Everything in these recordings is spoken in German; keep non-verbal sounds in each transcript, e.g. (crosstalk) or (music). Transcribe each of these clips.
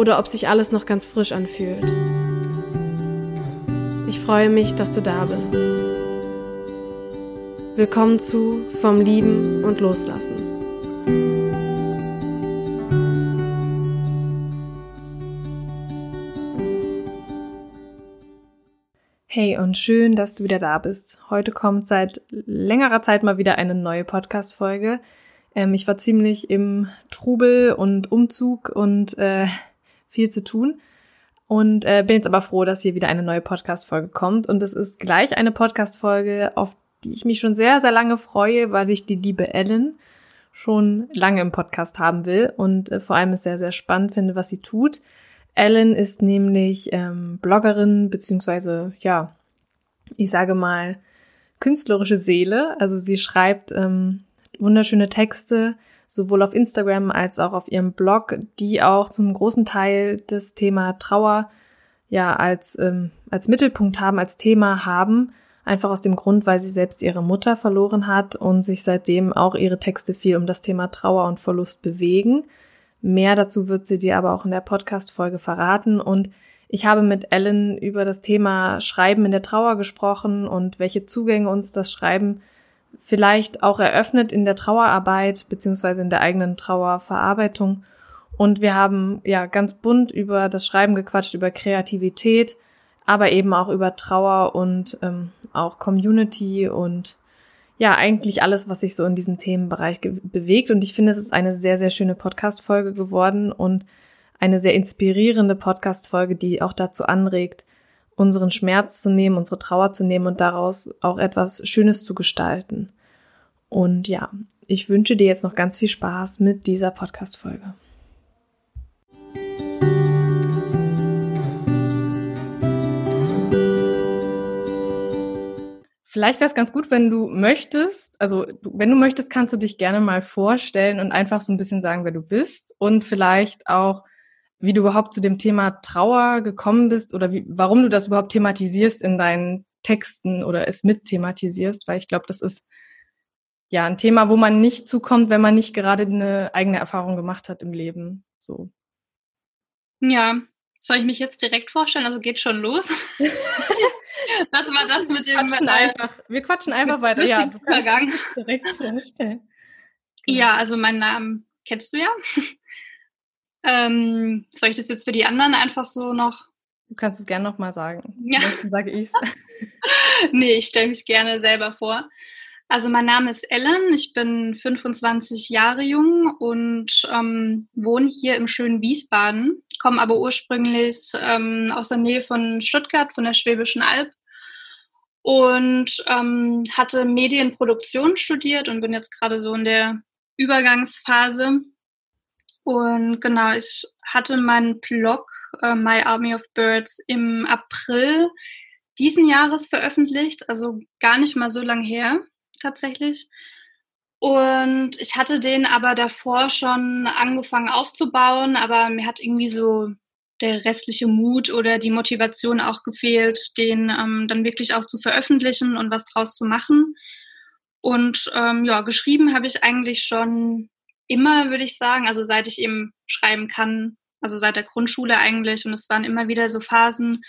oder ob sich alles noch ganz frisch anfühlt. Ich freue mich, dass du da bist. Willkommen zu Vom Lieben und Loslassen. Hey und schön, dass du wieder da bist. Heute kommt seit längerer Zeit mal wieder eine neue Podcast-Folge. Ähm, ich war ziemlich im Trubel und Umzug und äh, viel zu tun. Und äh, bin jetzt aber froh, dass hier wieder eine neue Podcast-Folge kommt. Und es ist gleich eine Podcast-Folge, auf die ich mich schon sehr, sehr lange freue, weil ich die liebe Ellen schon lange im Podcast haben will und äh, vor allem es sehr, sehr spannend finde, was sie tut. Ellen ist nämlich ähm, Bloggerin, beziehungsweise, ja, ich sage mal, künstlerische Seele. Also sie schreibt ähm, wunderschöne Texte, sowohl auf Instagram als auch auf ihrem Blog, die auch zum großen Teil das Thema Trauer ja als, ähm, als Mittelpunkt haben, als Thema haben. Einfach aus dem Grund, weil sie selbst ihre Mutter verloren hat und sich seitdem auch ihre Texte viel um das Thema Trauer und Verlust bewegen. Mehr dazu wird sie dir aber auch in der Podcast-Folge verraten und ich habe mit Ellen über das Thema Schreiben in der Trauer gesprochen und welche Zugänge uns das Schreiben vielleicht auch eröffnet in der Trauerarbeit beziehungsweise in der eigenen Trauerverarbeitung. Und wir haben ja ganz bunt über das Schreiben gequatscht, über Kreativität, aber eben auch über Trauer und ähm, auch Community und ja, eigentlich alles, was sich so in diesem Themenbereich bewegt. Und ich finde, es ist eine sehr, sehr schöne Podcast-Folge geworden und eine sehr inspirierende Podcast-Folge, die auch dazu anregt, unseren Schmerz zu nehmen, unsere Trauer zu nehmen und daraus auch etwas Schönes zu gestalten. Und ja, ich wünsche dir jetzt noch ganz viel Spaß mit dieser Podcast-Folge. Vielleicht wäre es ganz gut, wenn du möchtest, also wenn du möchtest, kannst du dich gerne mal vorstellen und einfach so ein bisschen sagen, wer du bist und vielleicht auch, wie du überhaupt zu dem Thema Trauer gekommen bist oder wie, warum du das überhaupt thematisierst in deinen Texten oder es mit thematisierst, weil ich glaube, das ist ja ein Thema, wo man nicht zukommt, wenn man nicht gerade eine eigene Erfahrung gemacht hat im Leben. So. Ja, soll ich mich jetzt direkt vorstellen? Also geht schon los. (laughs) das war das mit dem. Quatschen äh, einfach. Wir quatschen einfach weiter. Ja, du direkt vorstellen. Ja, also meinen Namen kennst du ja. Ähm, soll ich das jetzt für die anderen einfach so noch? Du kannst es gerne nochmal sagen. Ja. Dann sage ich es. (laughs) nee, ich stelle mich gerne selber vor. Also mein Name ist Ellen, ich bin 25 Jahre jung und ähm, wohne hier im schönen Wiesbaden, komme aber ursprünglich ähm, aus der Nähe von Stuttgart, von der Schwäbischen Alb und ähm, hatte Medienproduktion studiert und bin jetzt gerade so in der Übergangsphase und genau, ich hatte meinen Blog äh, My Army of Birds im April diesen Jahres veröffentlicht, also gar nicht mal so lang her tatsächlich. Und ich hatte den aber davor schon angefangen aufzubauen, aber mir hat irgendwie so der restliche Mut oder die Motivation auch gefehlt, den ähm, dann wirklich auch zu veröffentlichen und was draus zu machen. Und ähm, ja, geschrieben habe ich eigentlich schon immer, würde ich sagen, also seit ich eben schreiben kann, also seit der Grundschule eigentlich. Und es waren immer wieder so Phasen,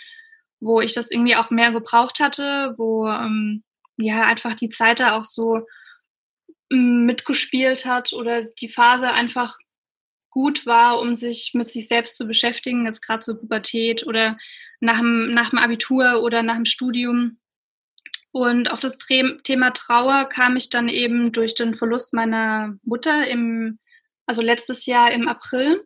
wo ich das irgendwie auch mehr gebraucht hatte, wo ähm, ja einfach die Zeit da auch so mm, mitgespielt hat oder die Phase einfach gut war, um sich mit sich selbst zu beschäftigen, jetzt gerade so Pubertät oder nach dem, nach dem Abitur oder nach dem Studium. Und auf das Thema Trauer kam ich dann eben durch den Verlust meiner Mutter im, also letztes Jahr im April.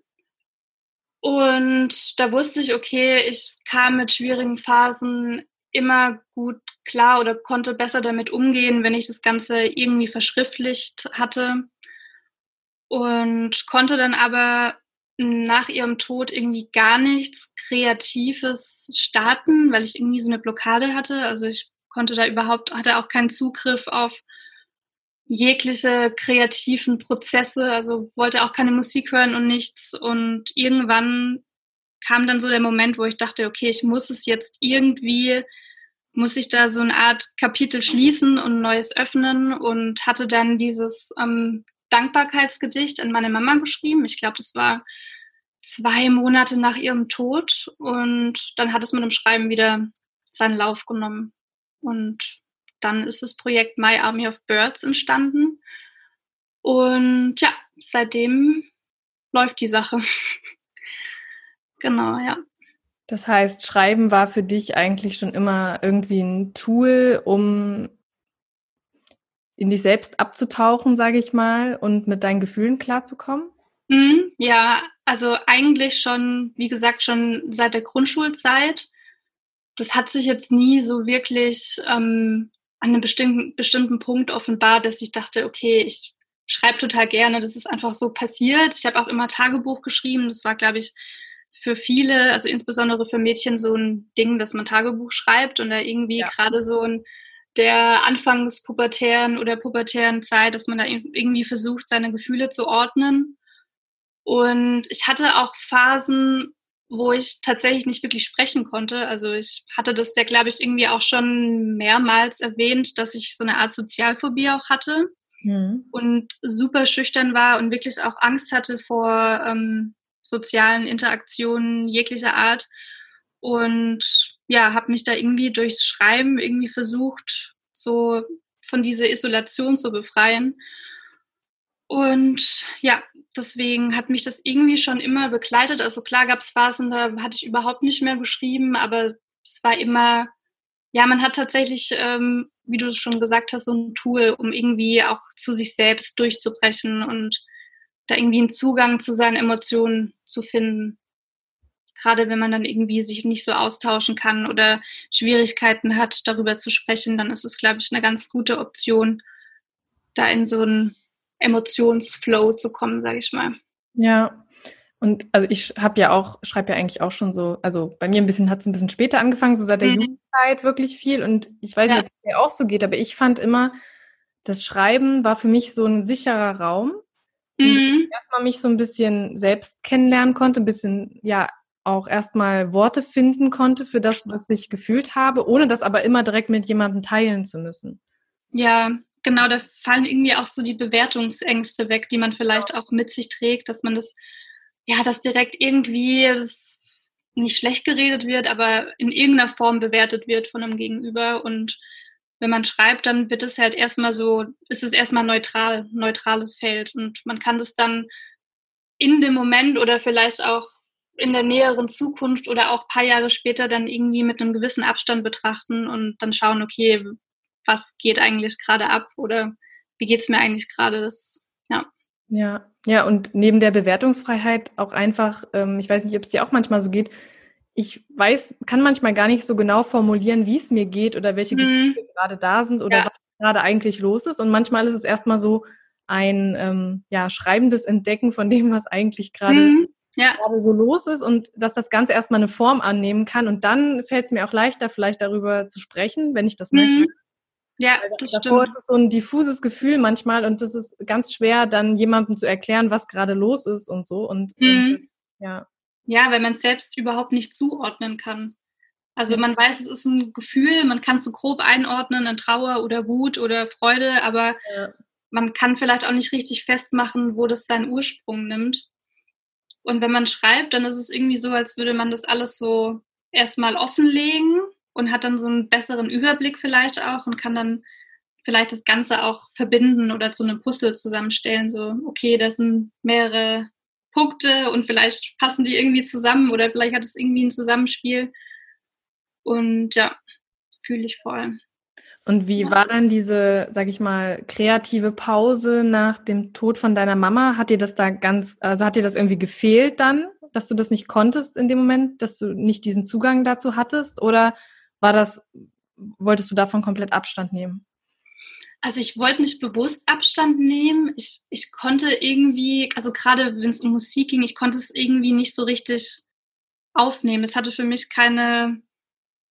Und da wusste ich, okay, ich kam mit schwierigen Phasen immer gut klar oder konnte besser damit umgehen, wenn ich das Ganze irgendwie verschriftlicht hatte. Und konnte dann aber nach ihrem Tod irgendwie gar nichts Kreatives starten, weil ich irgendwie so eine Blockade hatte. Also ich konnte da überhaupt, hatte auch keinen Zugriff auf jegliche kreativen Prozesse, also wollte auch keine Musik hören und nichts. Und irgendwann kam dann so der Moment, wo ich dachte, okay, ich muss es jetzt irgendwie, muss ich da so eine Art Kapitel schließen und neues öffnen und hatte dann dieses ähm, Dankbarkeitsgedicht an meine Mama geschrieben. Ich glaube, das war zwei Monate nach ihrem Tod und dann hat es mit dem Schreiben wieder seinen Lauf genommen. Und dann ist das Projekt My Army of Birds entstanden. Und ja, seitdem läuft die Sache. (laughs) genau, ja. Das heißt, Schreiben war für dich eigentlich schon immer irgendwie ein Tool, um in dich selbst abzutauchen, sage ich mal, und mit deinen Gefühlen klarzukommen? Mhm, ja, also eigentlich schon, wie gesagt, schon seit der Grundschulzeit. Das hat sich jetzt nie so wirklich ähm, an einem bestimmten, bestimmten Punkt offenbart, dass ich dachte, okay, ich schreibe total gerne, das ist einfach so passiert. Ich habe auch immer Tagebuch geschrieben. Das war, glaube ich, für viele, also insbesondere für Mädchen, so ein Ding, dass man Tagebuch schreibt und da irgendwie ja. gerade so ein der Anfangspubertären oder pubertären Zeit, dass man da irgendwie versucht, seine Gefühle zu ordnen. Und ich hatte auch Phasen, wo ich tatsächlich nicht wirklich sprechen konnte. Also ich hatte das ja, glaube ich, irgendwie auch schon mehrmals erwähnt, dass ich so eine Art Sozialphobie auch hatte mhm. und super schüchtern war und wirklich auch Angst hatte vor ähm, sozialen Interaktionen jeglicher Art. Und ja, habe mich da irgendwie durchs Schreiben irgendwie versucht, so von dieser Isolation zu befreien. Und ja, deswegen hat mich das irgendwie schon immer begleitet. Also klar gab es Phasen, da hatte ich überhaupt nicht mehr geschrieben, aber es war immer, ja, man hat tatsächlich, ähm, wie du schon gesagt hast, so ein Tool, um irgendwie auch zu sich selbst durchzubrechen und da irgendwie einen Zugang zu seinen Emotionen zu finden. Gerade wenn man dann irgendwie sich nicht so austauschen kann oder Schwierigkeiten hat, darüber zu sprechen, dann ist es, glaube ich, eine ganz gute Option, da in so ein Emotionsflow zu kommen, sage ich mal. Ja. Und also ich habe ja auch, schreibe ja eigentlich auch schon so, also bei mir ein bisschen hat es ein bisschen später angefangen, so seit der mhm. Jugendzeit wirklich viel. Und ich weiß ja. nicht, ob es dir auch so geht, aber ich fand immer, das Schreiben war für mich so ein sicherer Raum. Mhm. erstmal mich so ein bisschen selbst kennenlernen konnte, ein bisschen, ja, auch erstmal Worte finden konnte für das, was ich gefühlt habe, ohne das aber immer direkt mit jemandem teilen zu müssen. Ja, genau, da fallen irgendwie auch so die Bewertungsängste weg, die man vielleicht auch mit sich trägt, dass man das, ja, dass direkt irgendwie das nicht schlecht geredet wird, aber in irgendeiner Form bewertet wird von einem Gegenüber. Und wenn man schreibt, dann wird es halt erstmal so, ist es erstmal neutral, neutrales Feld. Und man kann das dann in dem Moment oder vielleicht auch in der näheren Zukunft oder auch ein paar Jahre später dann irgendwie mit einem gewissen Abstand betrachten und dann schauen, okay, was geht eigentlich gerade ab oder wie geht es mir eigentlich gerade? Das, ja. Ja, ja, und neben der Bewertungsfreiheit auch einfach, ähm, ich weiß nicht, ob es dir auch manchmal so geht, ich weiß, kann manchmal gar nicht so genau formulieren, wie es mir geht oder welche mhm. Gefühle gerade da sind oder ja. was gerade eigentlich los ist. Und manchmal ist es erstmal so ein ähm, ja, schreibendes Entdecken von dem, was eigentlich gerade mhm. ja. so los ist und dass das Ganze erstmal eine Form annehmen kann. Und dann fällt es mir auch leichter, vielleicht darüber zu sprechen, wenn ich das mhm. möchte. Ja, das Davor stimmt. ist es so ein diffuses Gefühl manchmal und das ist ganz schwer, dann jemandem zu erklären, was gerade los ist und so. Und, mhm. und ja. Ja, weil man es selbst überhaupt nicht zuordnen kann. Also man weiß, es ist ein Gefühl, man kann es so grob einordnen in Trauer oder Wut oder Freude, aber ja. man kann vielleicht auch nicht richtig festmachen, wo das seinen Ursprung nimmt. Und wenn man schreibt, dann ist es irgendwie so, als würde man das alles so erstmal offenlegen und hat dann so einen besseren Überblick vielleicht auch und kann dann vielleicht das Ganze auch verbinden oder zu einem Puzzle zusammenstellen. So, okay, das sind mehrere Punkte und vielleicht passen die irgendwie zusammen oder vielleicht hat es irgendwie ein Zusammenspiel. Und ja, fühle ich voll. Und wie ja. war dann diese, sag ich mal, kreative Pause nach dem Tod von deiner Mama? Hat dir das da ganz, also hat dir das irgendwie gefehlt dann, dass du das nicht konntest in dem Moment, dass du nicht diesen Zugang dazu hattest? Oder war das, wolltest du davon komplett Abstand nehmen? Also ich wollte nicht bewusst Abstand nehmen. Ich, ich konnte irgendwie, also gerade wenn es um Musik ging, ich konnte es irgendwie nicht so richtig aufnehmen. Es hatte für mich keine,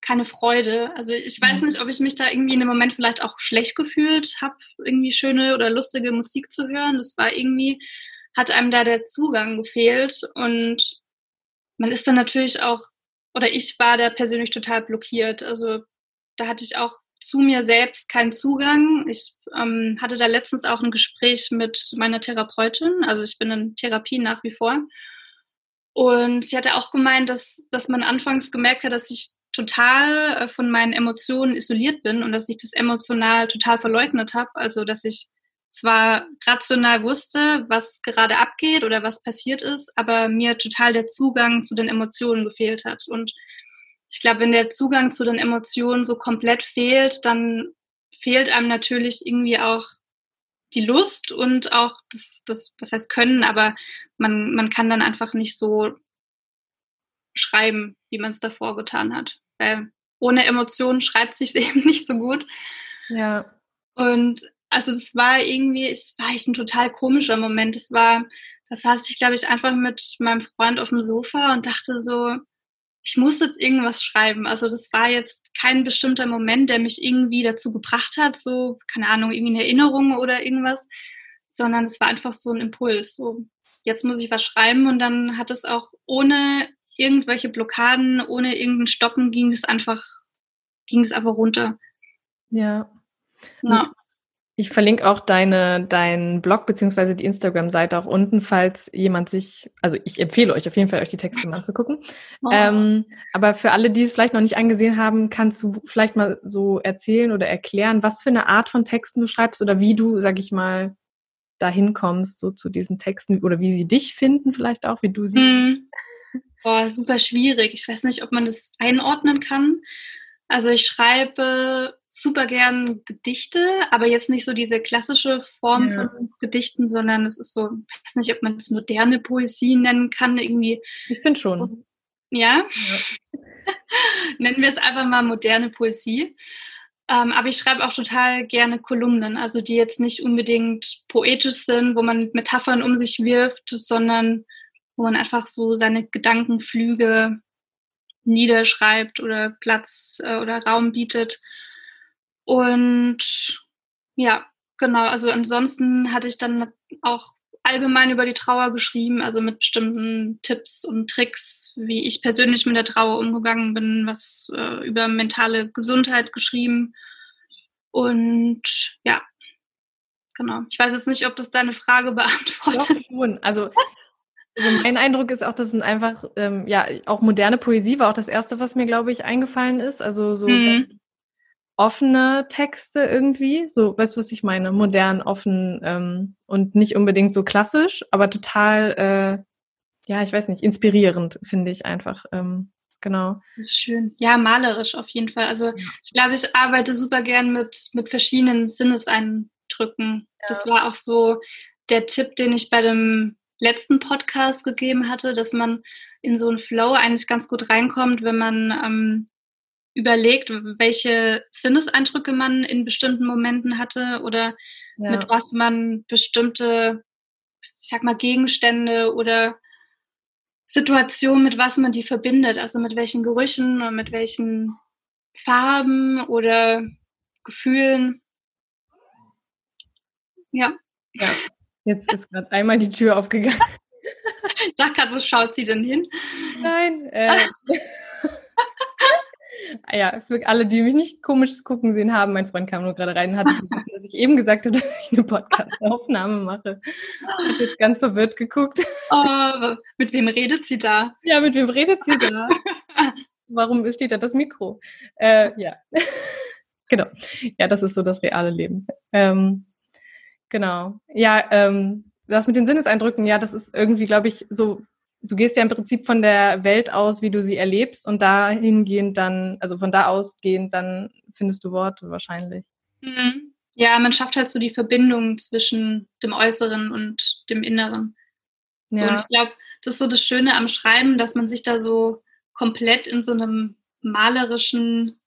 keine Freude. Also ich weiß mhm. nicht, ob ich mich da irgendwie in dem Moment vielleicht auch schlecht gefühlt habe, irgendwie schöne oder lustige Musik zu hören. Das war irgendwie, hat einem da der Zugang gefehlt und man ist dann natürlich auch, oder ich war da persönlich total blockiert. Also da hatte ich auch zu mir selbst keinen Zugang. Ich ähm, hatte da letztens auch ein Gespräch mit meiner Therapeutin. Also ich bin in Therapie nach wie vor. Und sie hatte auch gemeint, dass, dass man anfangs gemerkt hat, dass ich total äh, von meinen Emotionen isoliert bin und dass ich das emotional total verleugnet habe. Also, dass ich zwar rational wusste, was gerade abgeht oder was passiert ist, aber mir total der Zugang zu den Emotionen gefehlt hat. Und ich glaube, wenn der Zugang zu den Emotionen so komplett fehlt, dann fehlt einem natürlich irgendwie auch die Lust und auch das, das was heißt können, aber man, man kann dann einfach nicht so schreiben, wie man es davor getan hat weil ohne Emotionen schreibt sich (laughs) eben nicht so gut. Ja. Und also das war irgendwie, es war echt ein total komischer Moment. Es war, das saß ich, glaube ich, einfach mit meinem Freund auf dem Sofa und dachte so, ich muss jetzt irgendwas schreiben. Also das war jetzt kein bestimmter Moment, der mich irgendwie dazu gebracht hat, so, keine Ahnung, irgendwie eine Erinnerung oder irgendwas, sondern es war einfach so ein Impuls. So, jetzt muss ich was schreiben und dann hat es auch ohne irgendwelche Blockaden, ohne irgendein Stoppen ging es einfach, ging es einfach runter. Ja. Na. Ich verlinke auch deine, deinen Blog beziehungsweise die Instagram-Seite auch unten, falls jemand sich, also ich empfehle euch auf jeden Fall, euch die Texte mal anzugucken. (laughs) Oh. Ähm, aber für alle, die es vielleicht noch nicht angesehen haben, kannst du vielleicht mal so erzählen oder erklären, was für eine Art von Texten du schreibst oder wie du, sag ich mal, dahin kommst, so zu diesen Texten oder wie sie dich finden, vielleicht auch, wie du sie. Mm. Boah, super schwierig. Ich weiß nicht, ob man das einordnen kann. Also ich schreibe super gern Gedichte, aber jetzt nicht so diese klassische Form ja. von Gedichten, sondern es ist so, ich weiß nicht, ob man es moderne Poesie nennen kann, irgendwie. Ich finde schon. So, ja? ja. (laughs) Nennen wir es einfach mal moderne Poesie. Ähm, aber ich schreibe auch total gerne Kolumnen, also die jetzt nicht unbedingt poetisch sind, wo man Metaphern um sich wirft, sondern wo man einfach so seine Gedankenflüge niederschreibt oder Platz äh, oder Raum bietet. Und ja, genau, also ansonsten hatte ich dann auch allgemein über die Trauer geschrieben, also mit bestimmten Tipps und Tricks, wie ich persönlich mit der Trauer umgegangen bin, was äh, über mentale Gesundheit geschrieben. Und ja, genau. Ich weiß jetzt nicht, ob das deine Frage (laughs) beantwortet. Doch, schon. Also also mein Eindruck ist auch, dass es einfach, ähm, ja, auch moderne Poesie war auch das erste, was mir, glaube ich, eingefallen ist. Also so mhm. Offene Texte irgendwie. So, weißt du, was ich meine? Modern, offen ähm, und nicht unbedingt so klassisch, aber total, äh, ja, ich weiß nicht, inspirierend, finde ich einfach. Ähm, genau. Das ist schön. Ja, malerisch auf jeden Fall. Also ich glaube, ich arbeite super gern mit, mit verschiedenen Sinneseindrücken. Ja. Das war auch so der Tipp, den ich bei dem letzten Podcast gegeben hatte, dass man in so einen Flow eigentlich ganz gut reinkommt, wenn man ähm, überlegt, welche Sinneseindrücke man in bestimmten Momenten hatte oder ja. mit was man bestimmte, ich sag mal, Gegenstände oder Situationen, mit was man die verbindet, also mit welchen Gerüchen oder mit welchen Farben oder Gefühlen. Ja. Ja, Jetzt ist gerade einmal die Tür aufgegangen. (laughs) Ich dachte gerade, wo schaut sie denn hin? Nein. Äh, (laughs) ja, für alle, die mich nicht komisch gucken sehen haben, mein Freund kam nur gerade rein und hat (laughs) vergessen, dass ich eben gesagt habe, (laughs) dass ich eine Podcast-Aufnahme mache. Hat jetzt ganz verwirrt geguckt. Oh, mit wem redet sie da? Ja, mit wem redet sie da? (laughs) Warum steht da das Mikro? Äh, ja. genau. Ja, das ist so das reale Leben. Ähm, Genau. Ja, ähm, das mit den Sinneseindrücken, ja, das ist irgendwie, glaube ich, so, du gehst ja im Prinzip von der Welt aus, wie du sie erlebst und dahingehend dann, also von da ausgehend dann findest du Worte wahrscheinlich. Mhm. Ja, man schafft halt so die Verbindung zwischen dem Äußeren und dem Inneren. So, ja. Und ich glaube, das ist so das Schöne am Schreiben, dass man sich da so komplett in so einem malerischen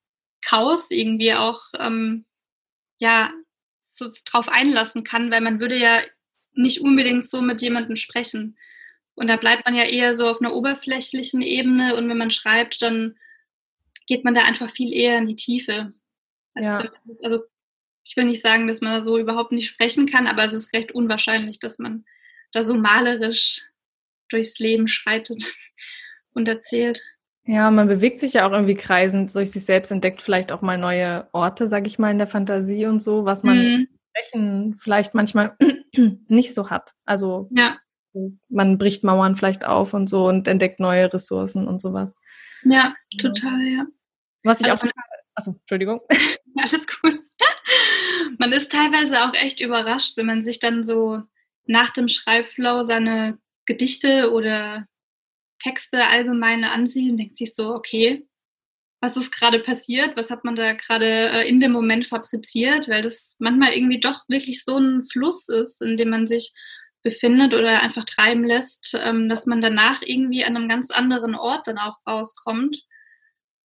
Chaos irgendwie auch ähm, ja so drauf einlassen kann, weil man würde ja nicht unbedingt so mit jemandem sprechen. Und da bleibt man ja eher so auf einer oberflächlichen Ebene und wenn man schreibt, dann geht man da einfach viel eher in die Tiefe. Ja. also ich will nicht sagen, dass man so überhaupt nicht sprechen kann, aber es ist recht unwahrscheinlich, dass man da so malerisch durchs Leben schreitet (laughs) und erzählt. Ja, man bewegt sich ja auch irgendwie kreisend durch sich selbst, entdeckt vielleicht auch mal neue Orte, sag ich mal, in der Fantasie und so, was man mhm. sprechen vielleicht manchmal (clears throat) nicht so hat. Also ja. Man bricht Mauern vielleicht auf und so und entdeckt neue Ressourcen und sowas. Ja, total, ja. Was ich also auch. Achso, Entschuldigung. (laughs) (laughs) Alles gut. Man ist teilweise auch echt überrascht, wenn man sich dann so nach dem Schreibflow seine Gedichte oder Texte allgemein ansieht und denkt sich so, okay, was ist gerade passiert? Was hat man da gerade äh, in dem Moment fabriziert? Weil das manchmal irgendwie doch wirklich so ein Fluss ist, in dem man sich befindet oder einfach treiben lässt, ähm, dass man danach irgendwie an einem ganz anderen Ort dann auch rauskommt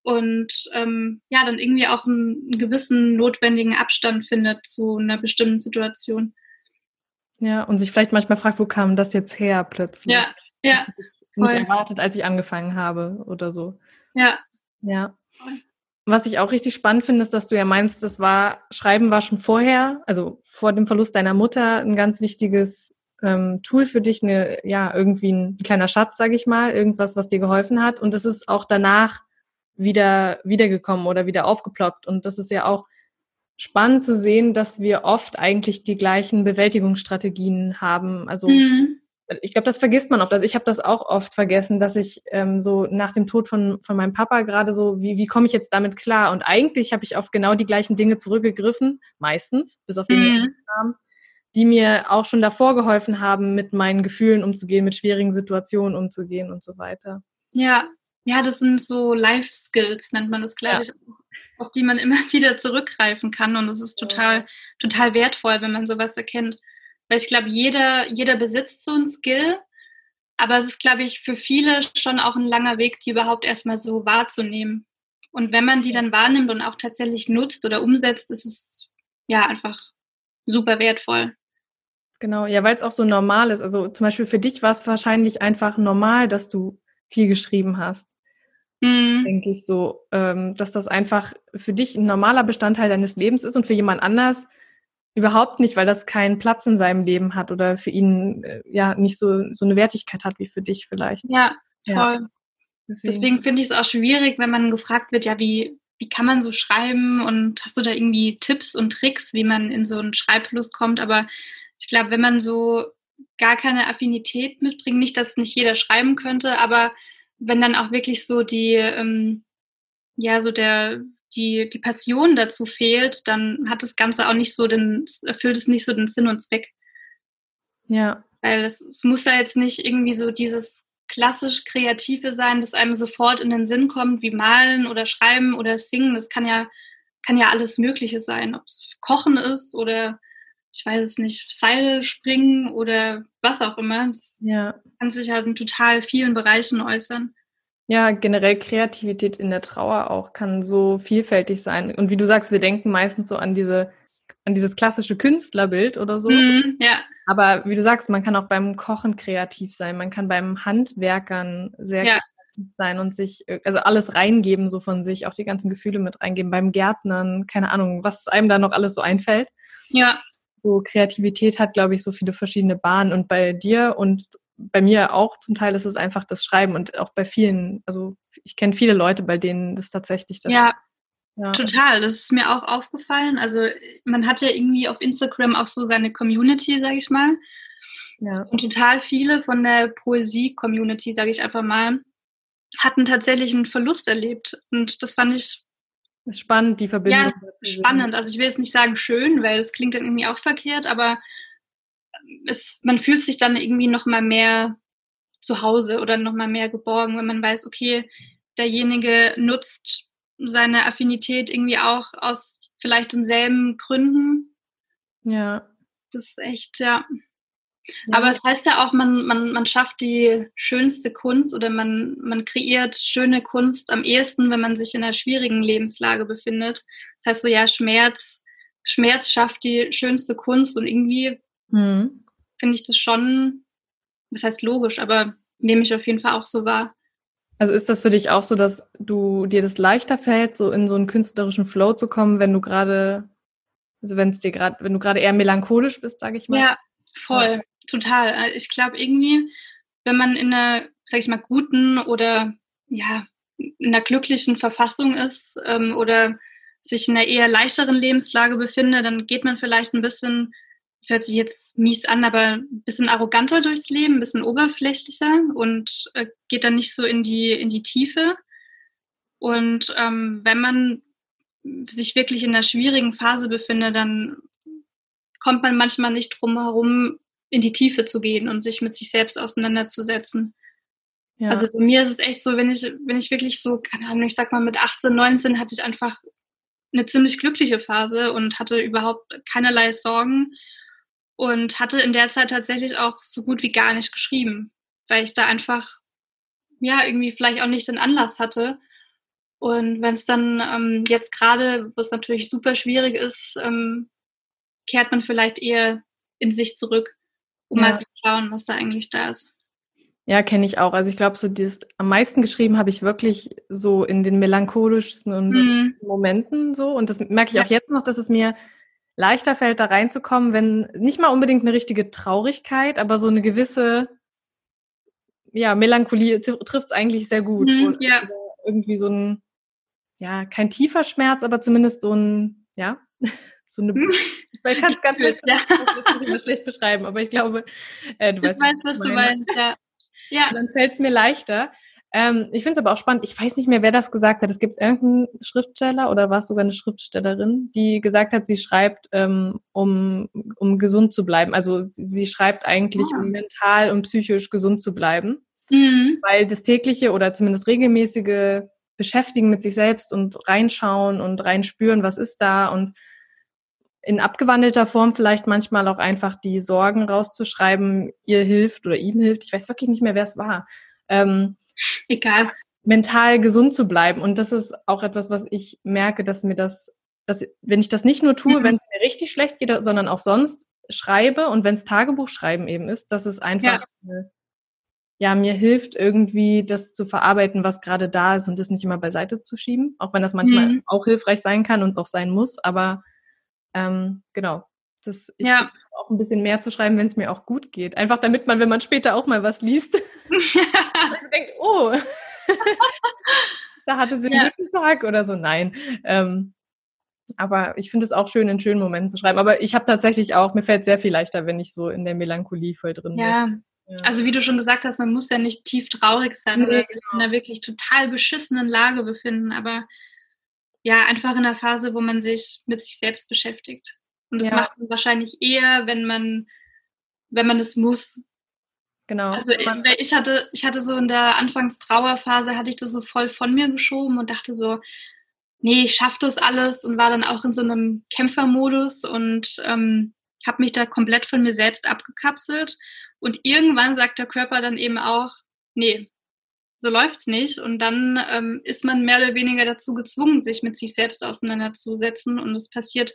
und ähm, ja, dann irgendwie auch einen, einen, gewissen notwendigen Abstand findet zu einer bestimmten Situation. Ja, und sich vielleicht manchmal fragt, wo kam das jetzt her plötzlich? Ja, ja nicht erwartet, als ich angefangen habe oder so. Ja. Ja. Was ich auch richtig spannend finde, ist, dass du ja meinst, das war, Schreiben war schon vorher, also vor dem Verlust deiner Mutter, ein ganz wichtiges ähm, Tool für dich, eine, ja, irgendwie ein kleiner Schatz, sag ich mal, irgendwas, was dir geholfen hat. Und es ist auch danach wieder wiedergekommen oder wieder aufgeploppt. Und das ist ja auch spannend zu sehen, dass wir oft eigentlich die gleichen Bewältigungsstrategien haben. Also mhm ich glaube, das vergisst man oft. Also ich habe das auch oft vergessen, dass ich ähm, so nach dem Tod von, von meinem Papa gerade so, wie, wie komme ich jetzt damit klar? Und eigentlich habe ich auf genau die gleichen Dinge zurückgegriffen, meistens, bis auf wenige mhm. Namen, die mir auch schon davor geholfen haben, mit meinen Gefühlen umzugehen, mit schwierigen Situationen umzugehen und so weiter. Ja, ja, das sind so Life Skills, nennt man das, glaube ja. ich, auf die man immer (laughs) wieder zurückgreifen kann. Und das ist total, total wertvoll, wenn man sowas erkennt. Weil ich glaube, jeder, jeder besitzt so ein Skill, aber es ist, glaube ich, für viele schon auch ein langer Weg, die überhaupt erstmal so wahrzunehmen. Und wenn man die dann wahrnimmt und auch tatsächlich nutzt oder umsetzt, ist es ja einfach super wertvoll. Genau, ja, weil es auch so normal ist. Also zum Beispiel für dich war es wahrscheinlich einfach normal, dass du viel geschrieben hast. Mhm. Denke ich so, ähm, dass das einfach für dich ein normaler Bestandteil deines Lebens ist und für jemand anders Überhaupt nicht, weil das keinen Platz in seinem Leben hat oder für ihn äh, ja nicht so, so eine Wertigkeit hat wie für dich vielleicht. Ja, voll. Ja. Deswegen, Deswegen finde ich es auch schwierig, wenn man gefragt wird, ja, wie, wie kann man so schreiben und hast du da irgendwie Tipps und Tricks, wie man in so einen Schreibfluss kommt? Aber ich glaube, wenn man so gar keine Affinität mitbringt, nicht, dass nicht jeder schreiben könnte, aber wenn dann auch wirklich so die, ähm, ja, so der, die, die Passion dazu fehlt, dann hat das Ganze auch nicht so den, erfüllt es nicht so den Sinn und Zweck. Ja. Weil es, es muss ja jetzt nicht irgendwie so dieses klassisch Kreative sein, das einem sofort in den Sinn kommt, wie malen oder schreiben oder singen. Das kann ja, kann ja alles Mögliche sein. Ob es Kochen ist oder ich weiß es nicht, Seil springen oder was auch immer. Das ja. kann sich halt in total vielen Bereichen äußern. Ja, generell Kreativität in der Trauer auch kann so vielfältig sein. Und wie du sagst, wir denken meistens so an diese, an dieses klassische Künstlerbild oder so. Mm, ja. Aber wie du sagst, man kann auch beim Kochen kreativ sein. Man kann beim Handwerkern sehr ja. kreativ sein und sich, also alles reingeben so von sich, auch die ganzen Gefühle mit reingeben. Beim Gärtnern, keine Ahnung, was einem da noch alles so einfällt. Ja. So Kreativität hat, glaube ich, so viele verschiedene Bahnen. Und bei dir und bei mir auch zum Teil ist es einfach das Schreiben und auch bei vielen, also ich kenne viele Leute, bei denen das tatsächlich das ja, ja, total. Das ist mir auch aufgefallen. Also man hat ja irgendwie auf Instagram auch so seine Community, sage ich mal. Ja. Und total viele von der Poesie-Community, sage ich einfach mal, hatten tatsächlich einen Verlust erlebt. Und das fand ich ist spannend, die Verbindung. Ja, spannend. Also ich will jetzt nicht sagen schön, weil das klingt dann irgendwie auch verkehrt, aber es, man fühlt sich dann irgendwie noch mal mehr zu Hause oder noch mal mehr geborgen, wenn man weiß, okay, derjenige nutzt seine Affinität irgendwie auch aus vielleicht denselben Gründen. Ja. Das ist echt, ja. Aber es heißt ja auch, man, man, man schafft die schönste Kunst oder man, man kreiert schöne Kunst am ehesten, wenn man sich in einer schwierigen Lebenslage befindet. Das heißt so, ja, Schmerz, Schmerz schafft die schönste Kunst und irgendwie mhm. finde ich das schon, was heißt logisch, aber nehme ich auf jeden Fall auch so wahr. Also ist das für dich auch so, dass du dir das leichter fällt, so in so einen künstlerischen Flow zu kommen, wenn du gerade, also wenn es dir gerade, wenn du gerade eher melancholisch bist, sage ich mal? Ja, voll. Total. Also ich glaube irgendwie, wenn man in einer, sag ich mal, guten oder ja, in einer glücklichen Verfassung ist ähm, oder sich in einer eher leichteren Lebenslage befindet, dann geht man vielleicht ein bisschen es hört sich jetzt mies an, aber ein bisschen arroganter durchs Leben, ein bisschen oberflächlicher und äh, geht dann nicht so in die, in die Tiefe. Und ähm, wenn man sich wirklich in einer schwierigen Phase befindet, dann kommt man manchmal nicht drum herum, in die Tiefe zu gehen und sich mit sich selbst auseinanderzusetzen. Ja. Also bei mir ist es echt so, wenn ich, wenn ich wirklich so, keine Ahnung, ich sag mal mit 18, 19 hatte ich einfach eine ziemlich glückliche Phase und hatte überhaupt keinerlei Sorgen und hatte in der Zeit tatsächlich auch so gut wie gar nicht geschrieben, weil ich da einfach ja irgendwie vielleicht auch nicht den Anlass hatte. Und wenn es dann ähm, jetzt gerade, wo es natürlich super schwierig ist, ähm, kehrt man vielleicht eher in sich zurück, um ja. mal zu schauen, was da eigentlich da ist. Ja, kenne ich auch. Also ich glaube, so dieses am meisten geschrieben habe ich wirklich so in den melancholischsten und mhm. Momenten so. Und das merke ich auch jetzt noch, dass es mir leichter fällt, da reinzukommen, wenn nicht mal unbedingt eine richtige Traurigkeit, aber so eine gewisse ja, Melancholie trifft es eigentlich sehr gut. Mhm, ja. Irgendwie so ein, ja, kein tiefer Schmerz, aber zumindest so ein, ja, (laughs) so eine. Mhm. Ich kann es ganz schlecht, ja. schlecht beschreiben, aber ich glaube, äh, du ich weißt, weiß, was, was du meinst, ja. Ja. dann fällt es mir leichter. Ähm, ich finde es aber auch spannend. Ich weiß nicht mehr, wer das gesagt hat. Es gibt irgendeinen Schriftsteller oder war es sogar eine Schriftstellerin, die gesagt hat, sie schreibt, ähm, um, um gesund zu bleiben. Also sie schreibt eigentlich, ah. um mental und psychisch gesund zu bleiben. Mhm. Weil das tägliche oder zumindest regelmäßige Beschäftigen mit sich selbst und reinschauen und reinspüren, was ist da und in abgewandelter Form vielleicht manchmal auch einfach die Sorgen rauszuschreiben, ihr hilft oder ihm hilft. Ich weiß wirklich nicht mehr, wer es war. Ähm, Egal. Mental gesund zu bleiben. Und das ist auch etwas, was ich merke, dass mir das, dass, wenn ich das nicht nur tue, mhm. wenn es mir richtig schlecht geht, sondern auch sonst schreibe und wenn es Tagebuchschreiben eben ist, dass es einfach, ja. ja, mir hilft irgendwie, das zu verarbeiten, was gerade da ist und das nicht immer beiseite zu schieben, auch wenn das manchmal mhm. auch hilfreich sein kann und auch sein muss. Aber ähm, genau, das ich ja. auch ein bisschen mehr zu schreiben, wenn es mir auch gut geht. Einfach damit man, wenn man später auch mal was liest, (laughs) (laughs) denkt, oh, (laughs) da hatte sie einen guten Tag oder so. Nein. Ähm, aber ich finde es auch schön, in schönen Momenten zu schreiben. Aber ich habe tatsächlich auch, mir fällt sehr viel leichter, wenn ich so in der Melancholie voll drin ja. bin. Ja. Also wie du schon gesagt hast, man muss ja nicht tief traurig sein nee, oder sich genau. in einer wirklich total beschissenen Lage befinden, aber ja, einfach in einer Phase, wo man sich mit sich selbst beschäftigt. Und das ja. macht man wahrscheinlich eher, wenn man, wenn man es muss. Genau. Also ich hatte, ich hatte so in der Anfangstrauerphase, hatte ich das so voll von mir geschoben und dachte so, nee, ich schaffe das alles und war dann auch in so einem Kämpfermodus und ähm, habe mich da komplett von mir selbst abgekapselt. Und irgendwann sagt der Körper dann eben auch, nee, so läuft's nicht. Und dann ähm, ist man mehr oder weniger dazu gezwungen, sich mit sich selbst auseinanderzusetzen. Und es passiert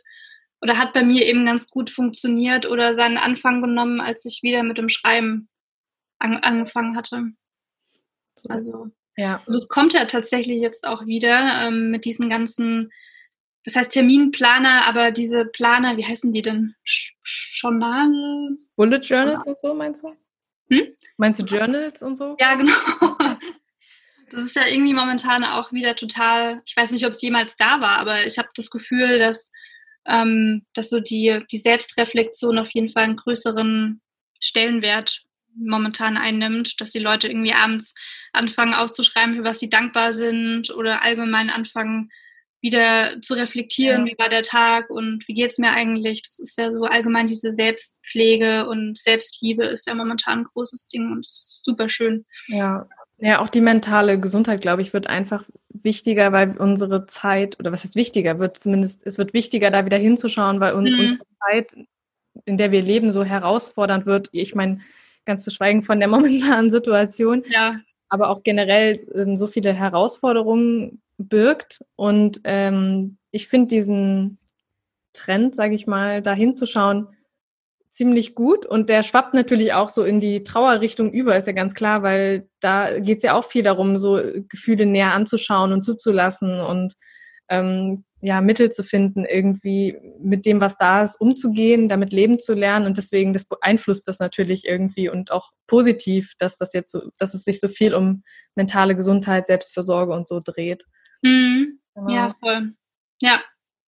oder hat bei mir eben ganz gut funktioniert oder seinen Anfang genommen, als ich wieder mit dem Schreiben an, angefangen hatte. Also, ja. Und es kommt ja tatsächlich jetzt auch wieder ähm, mit diesen ganzen, das heißt Terminplaner, aber diese Planer, wie heißen die denn? Journal? Bullet Journals und so, meinst du? Hm? Meinst du Journals und so? Ja, genau. Das ist ja irgendwie momentan auch wieder total, ich weiß nicht, ob es jemals da war, aber ich habe das Gefühl, dass, ähm, dass so die, die Selbstreflexion auf jeden Fall einen größeren Stellenwert momentan einnimmt, dass die Leute irgendwie abends anfangen aufzuschreiben, für was sie dankbar sind oder allgemein anfangen wieder zu reflektieren, ja. wie war der Tag und wie geht es mir eigentlich. Das ist ja so allgemein diese Selbstpflege und Selbstliebe ist ja momentan ein großes Ding und super schön. Ja. Ja, auch die mentale Gesundheit, glaube ich, wird einfach wichtiger, weil unsere Zeit, oder was ist wichtiger, wird zumindest, es wird wichtiger, da wieder hinzuschauen, weil uns, mhm. unsere Zeit, in der wir leben, so herausfordernd wird. Ich meine, ganz zu schweigen von der (laughs) momentanen Situation. Ja. Aber auch generell ähm, so viele Herausforderungen birgt. Und ähm, ich finde diesen Trend, sage ich mal, da hinzuschauen, ziemlich gut und der schwappt natürlich auch so in die Trauerrichtung über, ist ja ganz klar, weil da geht es ja auch viel darum, so Gefühle näher anzuschauen und zuzulassen und ähm, ja, Mittel zu finden, irgendwie mit dem, was da ist, umzugehen, damit leben zu lernen. Und deswegen, das beeinflusst das natürlich irgendwie und auch positiv, dass das jetzt so, dass es sich so viel um mentale Gesundheit, Selbstversorge und so dreht. Mhm. Genau. Ja, voll. Ja,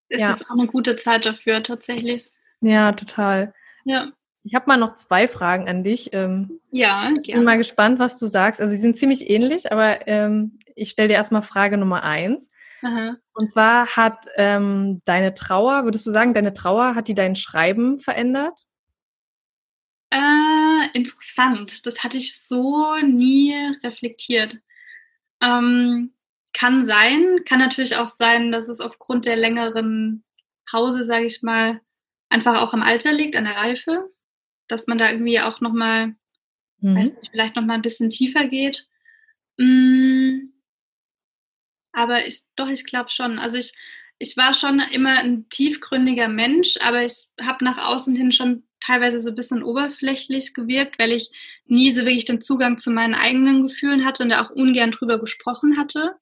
ist ja. jetzt auch eine gute Zeit dafür, tatsächlich. Ja, total. Ja. Ich habe mal noch zwei Fragen an dich. Ähm, ja, gerne. Ich bin mal gespannt, was du sagst. Also sie sind ziemlich ähnlich, aber ähm, ich stelle dir erstmal Frage Nummer eins. Aha. Und zwar hat ähm, deine Trauer, würdest du sagen, deine Trauer, hat die dein Schreiben verändert? Äh, interessant. Das hatte ich so nie reflektiert. Ähm, kann sein, kann natürlich auch sein, dass es aufgrund der längeren Pause, sage ich mal, einfach auch am Alter liegt, an der Reife, dass man da irgendwie auch nochmal, mhm. weiß nicht, vielleicht nochmal ein bisschen tiefer geht. Mm, aber ich, doch, ich glaube schon. Also ich, ich war schon immer ein tiefgründiger Mensch, aber ich habe nach außen hin schon teilweise so ein bisschen oberflächlich gewirkt, weil ich nie so wirklich den Zugang zu meinen eigenen Gefühlen hatte und da auch ungern drüber gesprochen hatte.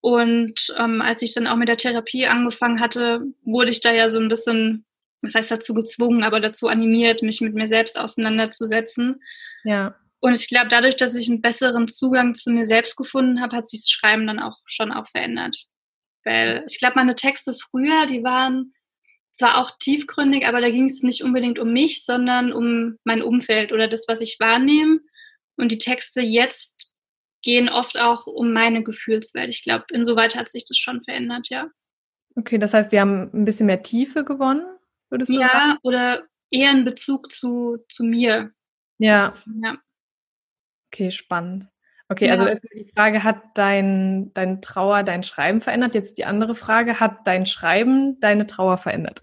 Und ähm, als ich dann auch mit der Therapie angefangen hatte, wurde ich da ja so ein bisschen was heißt dazu gezwungen, aber dazu animiert, mich mit mir selbst auseinanderzusetzen. Ja. Und ich glaube, dadurch, dass ich einen besseren Zugang zu mir selbst gefunden habe, hat sich das Schreiben dann auch schon auch verändert. Weil ich glaube, meine Texte früher, die waren zwar auch tiefgründig, aber da ging es nicht unbedingt um mich, sondern um mein Umfeld oder das, was ich wahrnehme. Und die Texte jetzt gehen oft auch um meine Gefühlswelt. Ich glaube, insoweit hat sich das schon verändert, ja. Okay, das heißt, Sie haben ein bisschen mehr Tiefe gewonnen? Würdest du ja, sagen? Ja, oder eher in Bezug zu, zu mir. Ja. ja. Okay, spannend. Okay, also ja. also die Frage, hat dein, dein Trauer dein Schreiben verändert? Jetzt die andere Frage, hat dein Schreiben deine Trauer verändert?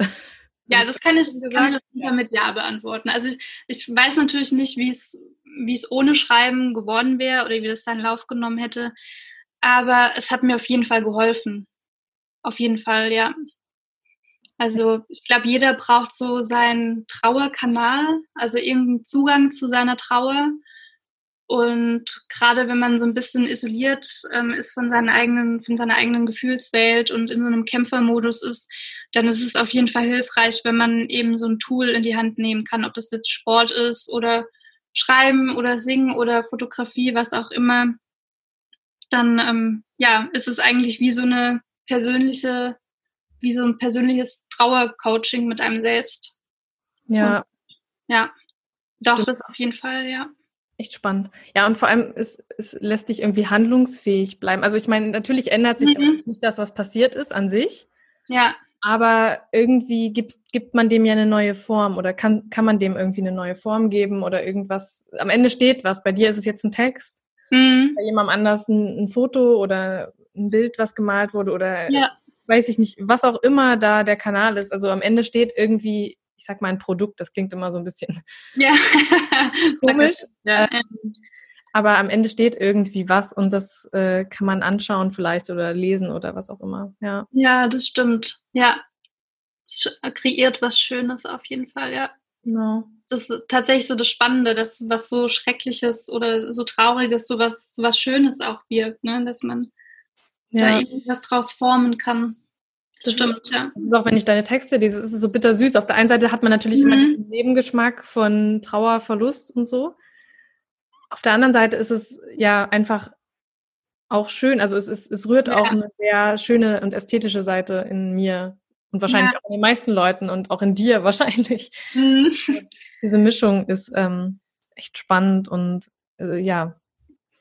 Ja, das kann ich, kann ich mit Ja beantworten. Also ich, ich weiß natürlich nicht, wie es, wie es ohne Schreiben geworden wäre oder wie das seinen Lauf genommen hätte. Aber es hat mir auf jeden Fall geholfen. Auf jeden Fall, ja. Also ich glaube, jeder braucht so seinen Trauerkanal, also irgendeinen Zugang zu seiner Trauer. Und gerade wenn man so ein bisschen isoliert ähm, ist von, seinen eigenen, von seiner eigenen Gefühlswelt und in so einem Kämpfermodus ist, dann ist es auf jeden Fall hilfreich, wenn man eben so ein Tool in die Hand nehmen kann, ob das jetzt Sport ist oder Schreiben oder Singen oder Fotografie, was auch immer. Dann ähm, ja, ist es eigentlich wie so eine persönliche wie so ein persönliches Trauercoaching mit einem selbst. Ja. Und, ja. Doch, Stimmt. das auf jeden Fall, ja. Echt spannend. Ja, und vor allem, es, es lässt dich irgendwie handlungsfähig bleiben. Also ich meine, natürlich ändert sich mhm. nicht das, was passiert ist an sich. Ja. Aber irgendwie gibt, gibt man dem ja eine neue Form oder kann, kann man dem irgendwie eine neue Form geben oder irgendwas. Am Ende steht was. Bei dir ist es jetzt ein Text. Mhm. Bei jemandem anders ein, ein, Foto oder ein Bild, was gemalt wurde oder ja weiß ich nicht, was auch immer da der Kanal ist. Also am Ende steht irgendwie, ich sag mal ein Produkt, das klingt immer so ein bisschen (laughs) ja. komisch. (laughs) Ja. Ähm, aber am Ende steht irgendwie was und das äh, kann man anschauen vielleicht oder lesen oder was auch immer. Ja, ja das stimmt. Ja, es kreiert was Schönes auf jeden Fall, ja. Genau. Das ist tatsächlich so das Spannende, dass was so Schreckliches oder so Trauriges, so was, so was Schönes auch wirkt, ne? dass man ja. da irgendwas draus formen kann. Das, stimmt, ist, ja. Das ist auch, wenn ich deine Texte lese, ist es so bittersüß. Auf der einen Seite hat man natürlich mhm. immer den Nebengeschmack von Trauer, Verlust und so. Auf der anderen Seite ist es ja einfach auch schön. Also es, ist, es rührt ja. auch eine sehr schöne und ästhetische Seite in mir und wahrscheinlich ja. auch in den meisten Leuten und auch in dir (laughs) wahrscheinlich. Mhm. (laughs) Diese Mischung ist ähm, echt spannend und äh, ja.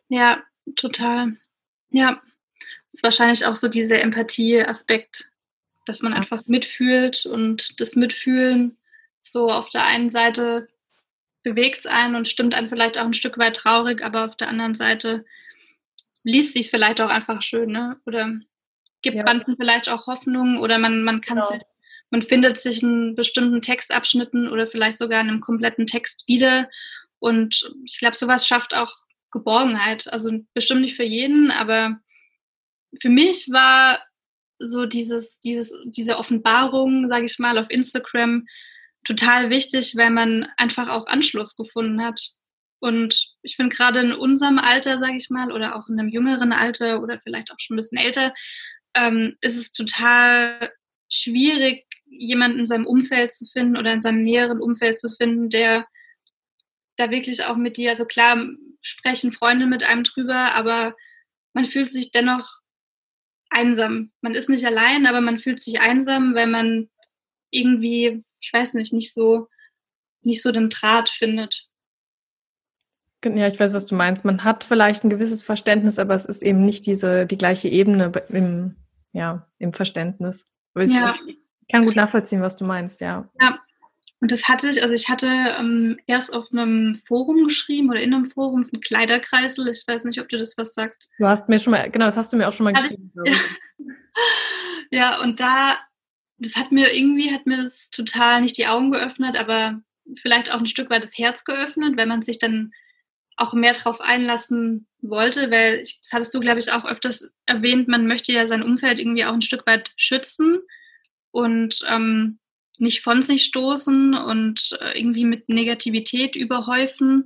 Ja, total. Ja ist wahrscheinlich auch so dieser Empathie-Aspekt, dass man einfach mitfühlt und das Mitfühlen so auf der einen Seite bewegt es einen und stimmt einen vielleicht auch ein Stück weit traurig, aber auf der anderen Seite liest sich vielleicht auch einfach schön, ne? Oder gibt ja. Banden vielleicht auch Hoffnung oder man, man kann genau. sich, man findet sich in bestimmten Textabschnitten oder vielleicht sogar in einem kompletten Text wieder. Und ich glaube, sowas schafft auch Geborgenheit. Also bestimmt nicht für jeden, aber für mich war so dieses, dieses, diese Offenbarung, sage ich mal, auf Instagram total wichtig, weil man einfach auch Anschluss gefunden hat. Und ich finde gerade in unserem Alter, sage ich mal, oder auch in einem jüngeren Alter oder vielleicht auch schon ein bisschen älter, ähm, ist es total schwierig, jemanden in seinem Umfeld zu finden oder in seinem näheren Umfeld zu finden, der da wirklich auch mit dir, also klar sprechen Freunde mit einem drüber, aber man fühlt sich dennoch einsam. Man ist nicht allein, aber man fühlt sich einsam, weil man irgendwie, ich weiß nicht, nicht so, nicht so den Draht findet. Ja, ich weiß, was du meinst. Man hat vielleicht ein gewisses Verständnis, aber es ist eben nicht diese, die gleiche Ebene im, ja, im Verständnis. Ich ja. kann gut nachvollziehen, was du meinst, ja. Ja, und das hatte ich, also ich hatte ähm, erst auf einem Forum geschrieben oder in einem Forum, ein Kleiderkreisel. Ich weiß nicht, ob dir das was sagt. Du hast mir schon mal, genau, das hast du mir auch schon mal geschrieben. (laughs) ja, und da, das hat mir irgendwie, hat mir das total nicht die Augen geöffnet, aber vielleicht auch ein Stück weit das Herz geöffnet, wenn man sich dann auch mehr darauf einlassen wollte, weil ich, das hattest du, glaube ich, auch öfters erwähnt, man möchte ja sein Umfeld irgendwie auch ein Stück weit schützen und ähm, nicht von sich stoßen und äh, irgendwie mit Negativität überhäufen.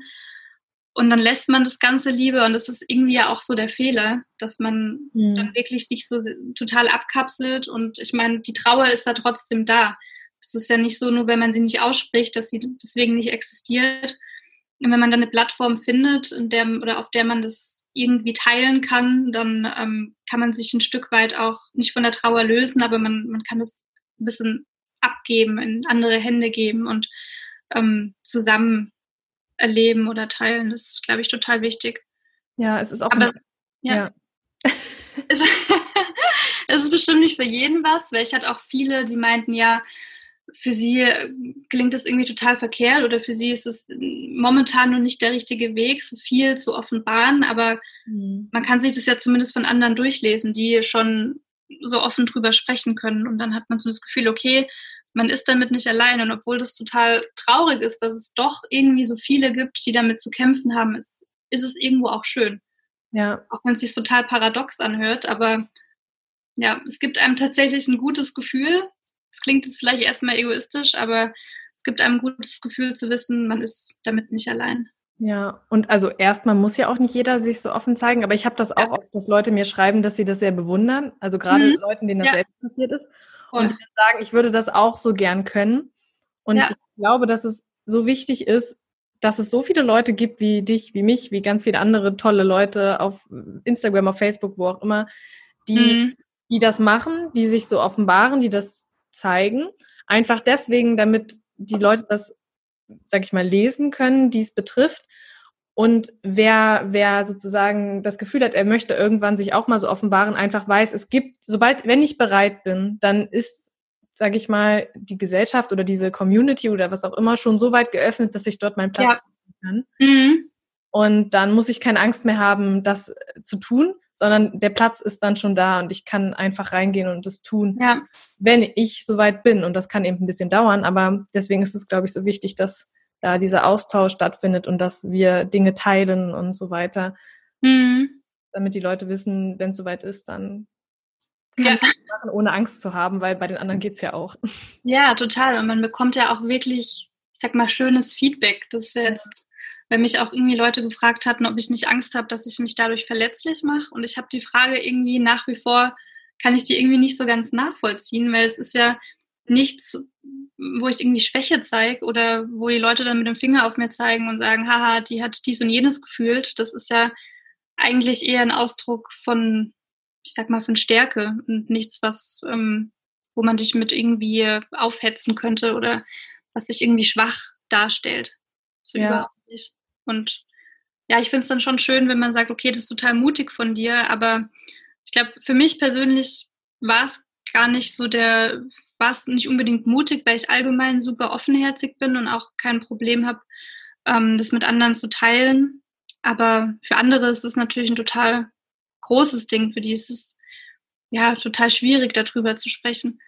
Und dann lässt man das Ganze lieber und das ist irgendwie ja auch so der Fehler, dass man mhm. dann wirklich sich so total abkapselt und ich meine, die Trauer ist ja trotzdem da. Das ist ja nicht so, nur wenn man sie nicht ausspricht, dass sie deswegen nicht existiert. Und wenn man dann eine Plattform findet, in der, oder auf der man das irgendwie teilen kann, dann ähm, kann man sich ein Stück weit auch nicht von der Trauer lösen, aber man, man kann das ein bisschen abgeben, in andere Hände geben und ähm, zusammen erleben oder teilen. Das ist, glaube ich, total wichtig. Ja, es ist auch. Aber, ja. ja. es, (laughs) (laughs) es ist bestimmt nicht für jeden was, weil ich hatte auch viele, die meinten, ja, für sie klingt das irgendwie total verkehrt oder für sie ist es momentan noch nicht der richtige Weg, so viel zu offenbaren, aber mhm. man kann sich das ja zumindest von anderen durchlesen, die schon so offen drüber sprechen können und dann hat man so das Gefühl, okay, man ist damit nicht allein. Und obwohl das total traurig ist, dass es doch irgendwie so viele gibt, die damit zu kämpfen haben, ist, ist es irgendwo auch schön. Ja. Auch wenn es sich total paradox anhört, aber ja, es gibt einem tatsächlich ein gutes Gefühl. Es klingt jetzt vielleicht erstmal egoistisch, aber es gibt einem ein gutes Gefühl zu wissen, man ist damit nicht allein. Ja, und also erstmal muss ja auch nicht jeder sich so offen zeigen, aber ich habe das auch ja. oft, dass Leute mir schreiben, dass sie das sehr bewundern. Also gerade mhm. Leuten, denen das ja. selbst passiert ist und sagen, ich würde das auch so gern können. Und ja. ich glaube, dass es so wichtig ist, dass es so viele Leute gibt wie dich, wie mich, wie ganz viele andere tolle Leute auf Instagram, auf Facebook, wo auch immer, die, mhm. die das machen, die sich so offenbaren, die das zeigen. Einfach deswegen, damit die Leute das, sag ich mal, lesen können, die es betrifft und wer, wer sozusagen das Gefühl hat, er möchte irgendwann sich auch mal so offenbaren, einfach weiß, es gibt, sobald, wenn ich bereit bin, dann ist, sage ich mal, die Gesellschaft oder diese Community oder was auch immer schon so weit geöffnet, dass ich dort meinen Platz ja. kann. Mhm. Und dann muss ich keine Angst mehr haben, das zu tun, sondern der Platz ist dann schon da und ich kann einfach reingehen und das tun, ja. wenn ich soweit bin. Und das kann eben ein bisschen dauern, aber deswegen ist es, glaube ich, so wichtig, dass da dieser Austausch stattfindet und dass wir Dinge teilen und so weiter. Mhm. Damit die Leute wissen, wenn es soweit ist, dann kann ja. machen, ohne Angst zu haben, weil bei den anderen geht es ja auch. (laughs) Ja, total. Und man bekommt ja auch wirklich, ich sag mal, schönes Feedback. Das jetzt, wenn mich auch irgendwie Leute gefragt hatten, ob ich nicht Angst habe, dass ich mich dadurch verletzlich mache. Und ich habe die Frage irgendwie nach wie vor, kann ich die irgendwie nicht so ganz nachvollziehen, weil es ist ja nichts, wo ich irgendwie Schwäche zeige oder wo die Leute dann mit dem Finger auf mir zeigen und sagen, haha, die hat dies und jenes gefühlt. Das ist ja eigentlich eher ein Ausdruck von, ich sag mal, von Stärke und nichts, was, ähm, wo man dich mit irgendwie aufhetzen könnte oder was dich irgendwie schwach darstellt. So ja. überhaupt nicht. Und ja, ich finde es dann schon schön, wenn man sagt, okay, das ist total mutig von dir, aber ich glaube, für mich persönlich war es gar nicht so der war es nicht unbedingt mutig, weil ich allgemein super offenherzig bin und auch kein Problem habe, ähm, das mit anderen zu teilen. Aber für andere ist es natürlich ein total großes Ding. Für die ist es ja total schwierig, darüber zu sprechen.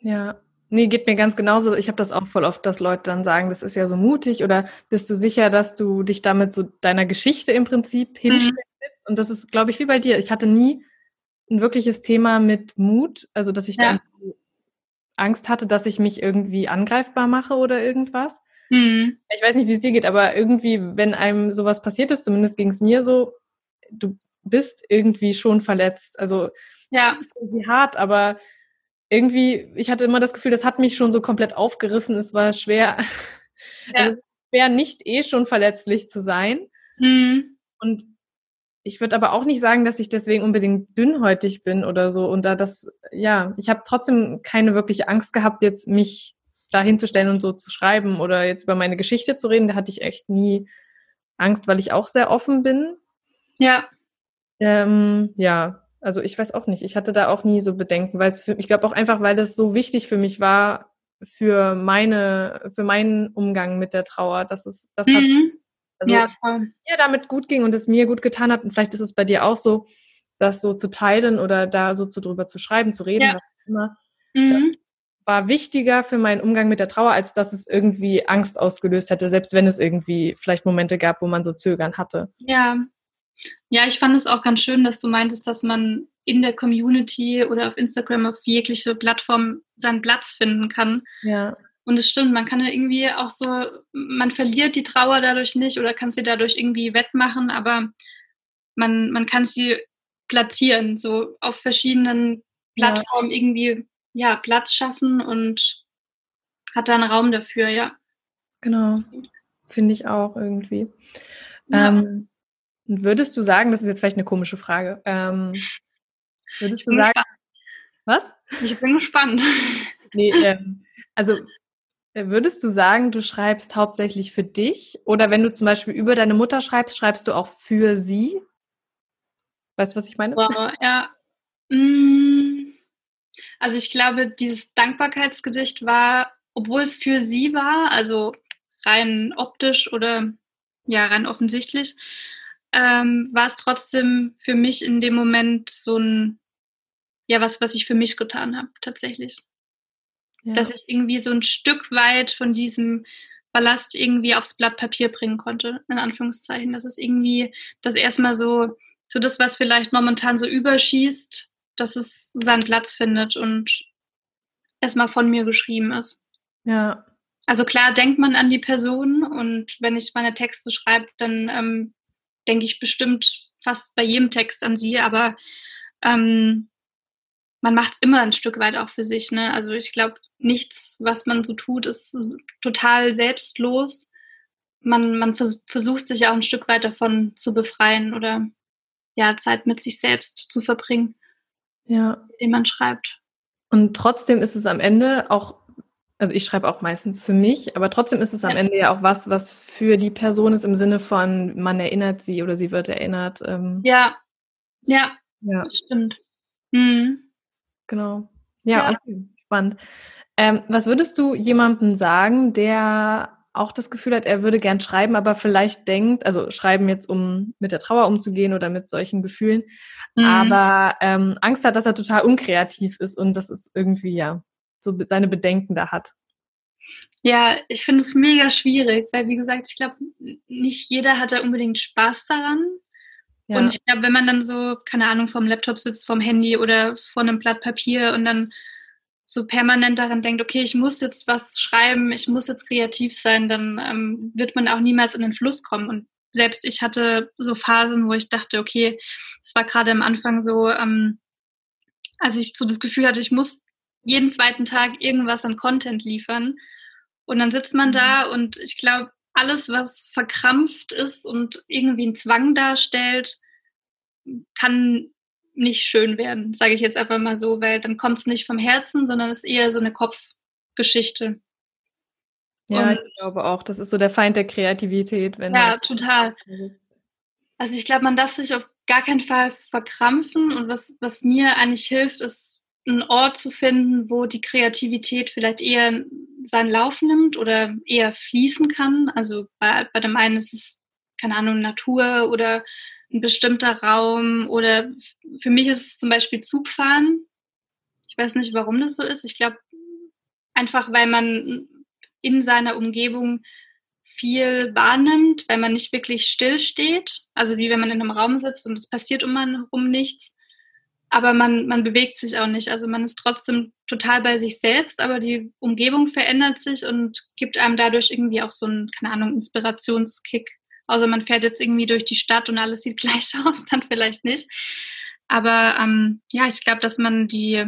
Ja, Nee, geht mir ganz genauso. Ich habe das auch voll oft, dass Leute dann sagen, das ist ja so mutig oder bist du sicher, dass du dich damit so deiner Geschichte im Prinzip mhm. hinstellst? Mhm. Und das ist, glaube ich, wie bei dir. Ich hatte nie ein wirkliches Thema mit Mut, also dass ich ja. dann Angst hatte, dass ich mich irgendwie angreifbar mache oder irgendwas. Mhm. Ich weiß nicht, wie es dir geht, aber irgendwie, wenn einem sowas passiert ist, zumindest ging es mir so, du bist irgendwie schon verletzt. Also ja. irgendwie hart, aber irgendwie, ich hatte immer das Gefühl, das hat mich schon so komplett aufgerissen. Es war schwer, (laughs) ja. also schwer nicht eh schon verletzlich zu sein. Mhm. Und ich würde aber auch nicht sagen, dass ich deswegen unbedingt dünnhäutig bin oder so. Und da das, ja, ich habe trotzdem keine wirkliche Angst gehabt, jetzt mich da hinzustellen und so zu schreiben oder jetzt über meine Geschichte zu reden. Da hatte ich echt nie Angst, weil ich auch sehr offen bin. Ja. Ähm, ja, also ich weiß auch nicht. Ich hatte da auch nie so Bedenken, weil es für, ich glaube auch einfach, weil das so wichtig für mich war, für meine, für meinen Umgang mit der Trauer, dass es, das mhm. hat, also ja, voll. mir damit gut ging und es mir gut getan hat. Und vielleicht ist es bei dir auch so, das so zu teilen oder da so zu drüber zu schreiben, zu reden, ja. was immer. Mhm. Das war wichtiger für meinen Umgang mit der Trauer, als dass es irgendwie Angst ausgelöst hätte, selbst wenn es irgendwie vielleicht Momente gab, wo man so Zögern hatte. Ja, ja, ich fand es auch ganz schön, dass du meintest, dass man in der Community oder auf Instagram auf jegliche Plattform seinen Platz finden kann. Ja. Und es stimmt, man kann ja irgendwie auch so, man verliert die Trauer dadurch nicht oder kann sie dadurch irgendwie wettmachen, aber man, man kann sie platzieren, so auf verschiedenen Plattformen ja. irgendwie ja, Platz schaffen und hat da einen Raum dafür, ja. Genau. Finde ich auch irgendwie. Ja. Ähm, Würdest du sagen, das ist jetzt vielleicht eine komische Frage, ähm, würdest du sagen, gespannt. was? Ich bin gespannt. Nee, ähm, also würdest du sagen, du schreibst hauptsächlich für dich oder wenn du zum Beispiel über deine Mutter schreibst, schreibst du auch für sie? Weißt du, was ich meine? Wow, ja. Mm. Also ich glaube, dieses Dankbarkeitsgedicht war, obwohl es für sie war, also rein optisch oder ja, rein offensichtlich, ähm, war es trotzdem für mich in dem Moment so ein, ja, was, was ich für mich getan habe, tatsächlich. Ja. Dass ich irgendwie so ein Stück weit von diesem Ballast irgendwie aufs Blatt Papier bringen konnte, in Anführungszeichen. Das ist irgendwie das erstmal so, so das, was vielleicht momentan so überschießt, dass es seinen Platz findet und erstmal von mir geschrieben ist. Ja. Also klar denkt man an die Person und wenn ich meine Texte schreibe, dann ähm, denke ich bestimmt fast bei jedem Text an sie, aber ähm, man macht es immer ein Stück weit auch für sich. Ne? Also ich glaube, nichts, was man so tut, ist total selbstlos. Man, man vers versucht sich auch ein Stück weit davon zu befreien oder ja, Zeit mit sich selbst zu verbringen, ja. indem man schreibt. Und trotzdem ist es am Ende auch also ich schreibe auch meistens für mich, aber trotzdem ist es am ja. Ende ja auch was, was für die Person ist im Sinne von, man erinnert sie oder sie wird erinnert. Ähm, ja, ja, ja, stimmt. Mhm. Genau. Ja, ja. Okay. spannend. Ähm, was würdest du jemandem sagen, der auch das Gefühl hat, er würde gern schreiben, aber vielleicht denkt, also schreiben jetzt, um mit der Trauer umzugehen oder mit solchen Gefühlen, mhm. aber ähm, Angst hat, dass er total unkreativ ist und das ist irgendwie ja so seine Bedenken da hat? Ja, ich finde es mega schwierig, weil wie gesagt, ich glaube, nicht jeder hat da unbedingt Spaß daran. Ja. Und ich glaube, wenn man dann so, keine Ahnung, vom Laptop sitzt, vom Handy oder vor einem Blatt Papier und dann so permanent daran denkt, okay, ich muss jetzt was schreiben, ich muss jetzt kreativ sein, dann ähm, wird man auch niemals in den Fluss kommen. Und selbst ich hatte so Phasen, wo ich dachte, okay, es war gerade am Anfang so, ähm, als ich so das Gefühl hatte, ich muss jeden zweiten Tag irgendwas an Content liefern. Und dann sitzt man da mhm. und ich glaube, alles, was verkrampft ist und irgendwie einen Zwang darstellt, kann nicht schön werden, sage ich jetzt einfach mal so, weil dann kommt es nicht vom Herzen, sondern es ist eher so eine Kopfgeschichte. Ja, und, ich glaube auch, das ist so der Feind der Kreativität. Wenn ja, total. Also ich glaube, man darf sich auf gar keinen Fall verkrampfen und was, was mir eigentlich hilft, ist einen Ort zu finden, wo die Kreativität vielleicht eher seinen Lauf nimmt oder eher fließen kann. Also bei, bei dem einen ist es keine Ahnung, Natur oder ein bestimmter Raum oder für mich ist es zum Beispiel Zugfahren. Ich weiß nicht, warum das so ist. Ich glaube, einfach weil man in seiner Umgebung viel wahrnimmt, weil man nicht wirklich still steht. Also wie wenn man in einem Raum sitzt und es passiert um einen herum nichts. Aber man, man bewegt sich auch nicht. Also man ist trotzdem total bei sich selbst, aber die Umgebung verändert sich und gibt einem dadurch irgendwie auch so einen, keine Ahnung, Inspirationskick. Also man fährt jetzt irgendwie durch die Stadt und alles sieht (laughs) gleich aus, dann vielleicht nicht. Aber ähm, ja, ich glaube, dass man die,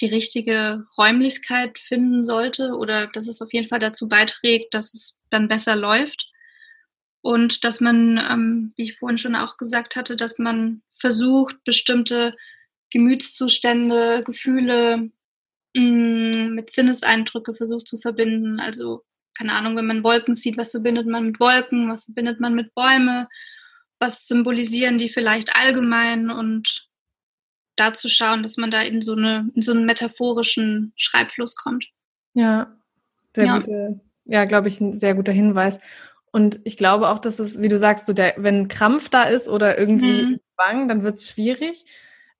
die richtige Räumlichkeit finden sollte oder dass es auf jeden Fall dazu beiträgt, dass es dann besser läuft. Und dass man, ähm, wie ich vorhin schon auch gesagt hatte, dass man versucht, bestimmte Gemütszustände, Gefühle mh, mm, mit Sinneseindrücke versucht zu verbinden. Also, keine Ahnung, wenn man Wolken sieht, was verbindet man mit Wolken, was verbindet man mit Bäume, was symbolisieren die vielleicht allgemein und da zu schauen, dass man da in so, eine, in so einen metaphorischen Schreibfluss kommt. Ja, sehr ja. gute, ja, glaube ich, ein sehr guter Hinweis. Und ich glaube auch, dass es, wie du sagst, so der, wenn Krampf da ist oder irgendwie mhm. Zwang, dann wird es schwierig.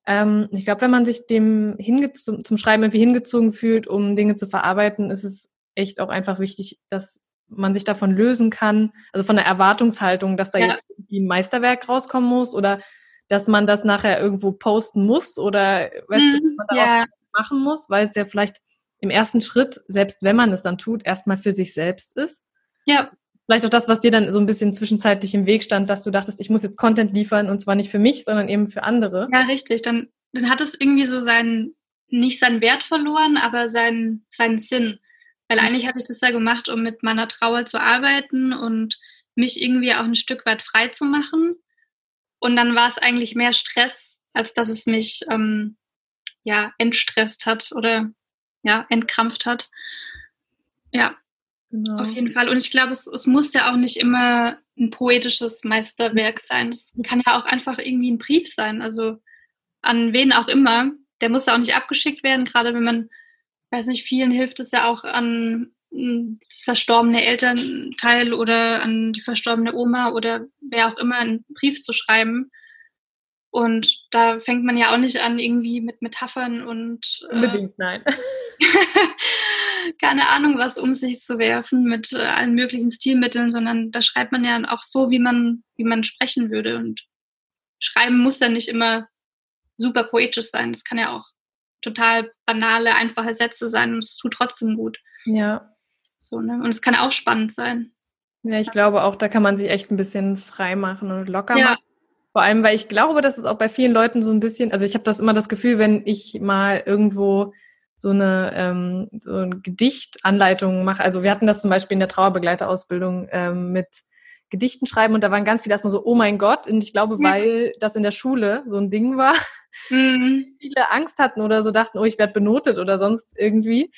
Ähm, ich glaube, wenn man sich dem zum, zum Schreiben irgendwie hingezogen fühlt, um Dinge zu verarbeiten, ist es echt auch einfach wichtig, dass man sich davon lösen kann, also von der Erwartungshaltung, dass da ja. jetzt irgendwie ein Meisterwerk rauskommen muss oder dass man das nachher irgendwo posten muss oder weißt mm, du, was man daraus yeah. machen muss, weil es ja vielleicht im ersten Schritt, selbst wenn man es dann tut, erstmal für sich selbst ist. Ja. Vielleicht auch das, was dir dann so ein bisschen zwischenzeitlich im Weg stand, dass du dachtest, ich muss jetzt Content liefern und zwar nicht für mich, sondern eben für andere. Ja, richtig. Dann, dann hat es irgendwie so seinen, nicht seinen Wert verloren, aber seinen, seinen Sinn. Weil mhm. eigentlich hatte ich das ja gemacht, um mit meiner Trauer zu arbeiten und mich irgendwie auch ein Stück weit frei zu machen. Und dann war es eigentlich mehr Stress, als dass es mich ähm, ja entstresst hat oder ja entkrampft hat. Ja, genau. auf jeden Fall. Und ich glaube, es, es muss ja auch nicht immer ein poetisches Meisterwerk sein. Es kann ja auch einfach irgendwie ein Brief sein. Also an wen auch immer. Der muss ja auch nicht abgeschickt werden, gerade wenn man, weiß nicht, vielen hilft es ja auch an das verstorbene Elternteil oder an die verstorbene Oma oder wer auch immer einen Brief zu schreiben. Und da fängt man ja auch nicht an, irgendwie mit Metaphern und äh, unbedingt nein. (laughs) (laughs) keine Ahnung, was um sich zu werfen mit äh, allen möglichen Stilmitteln, sondern da schreibt man ja auch so, wie man, wie man sprechen würde. Und schreiben muss ja nicht immer super poetisch sein. Das kann ja auch total banale, einfache Sätze sein und es tut trotzdem gut. Ja. So, ne? Und es kann auch spannend sein. Ja, ich glaube auch, da kann man sich echt ein bisschen frei machen und locker ja. machen. Vor allem, weil ich glaube, dass es auch bei vielen Leuten so ein bisschen, also ich habe das immer das Gefühl, wenn ich mal irgendwo so eine, ähm, so eine Gedichtanleitung mache. Also wir hatten das zum Beispiel in der Trauerbegleiterausbildung ähm, mit Gedichten schreiben und da waren ganz viele erstmal so, oh mein Gott. Und ich glaube, weil das in der Schule so ein Ding war, mhm. (laughs) viele Angst hatten oder so dachten, oh, ich werde benotet oder sonst irgendwie.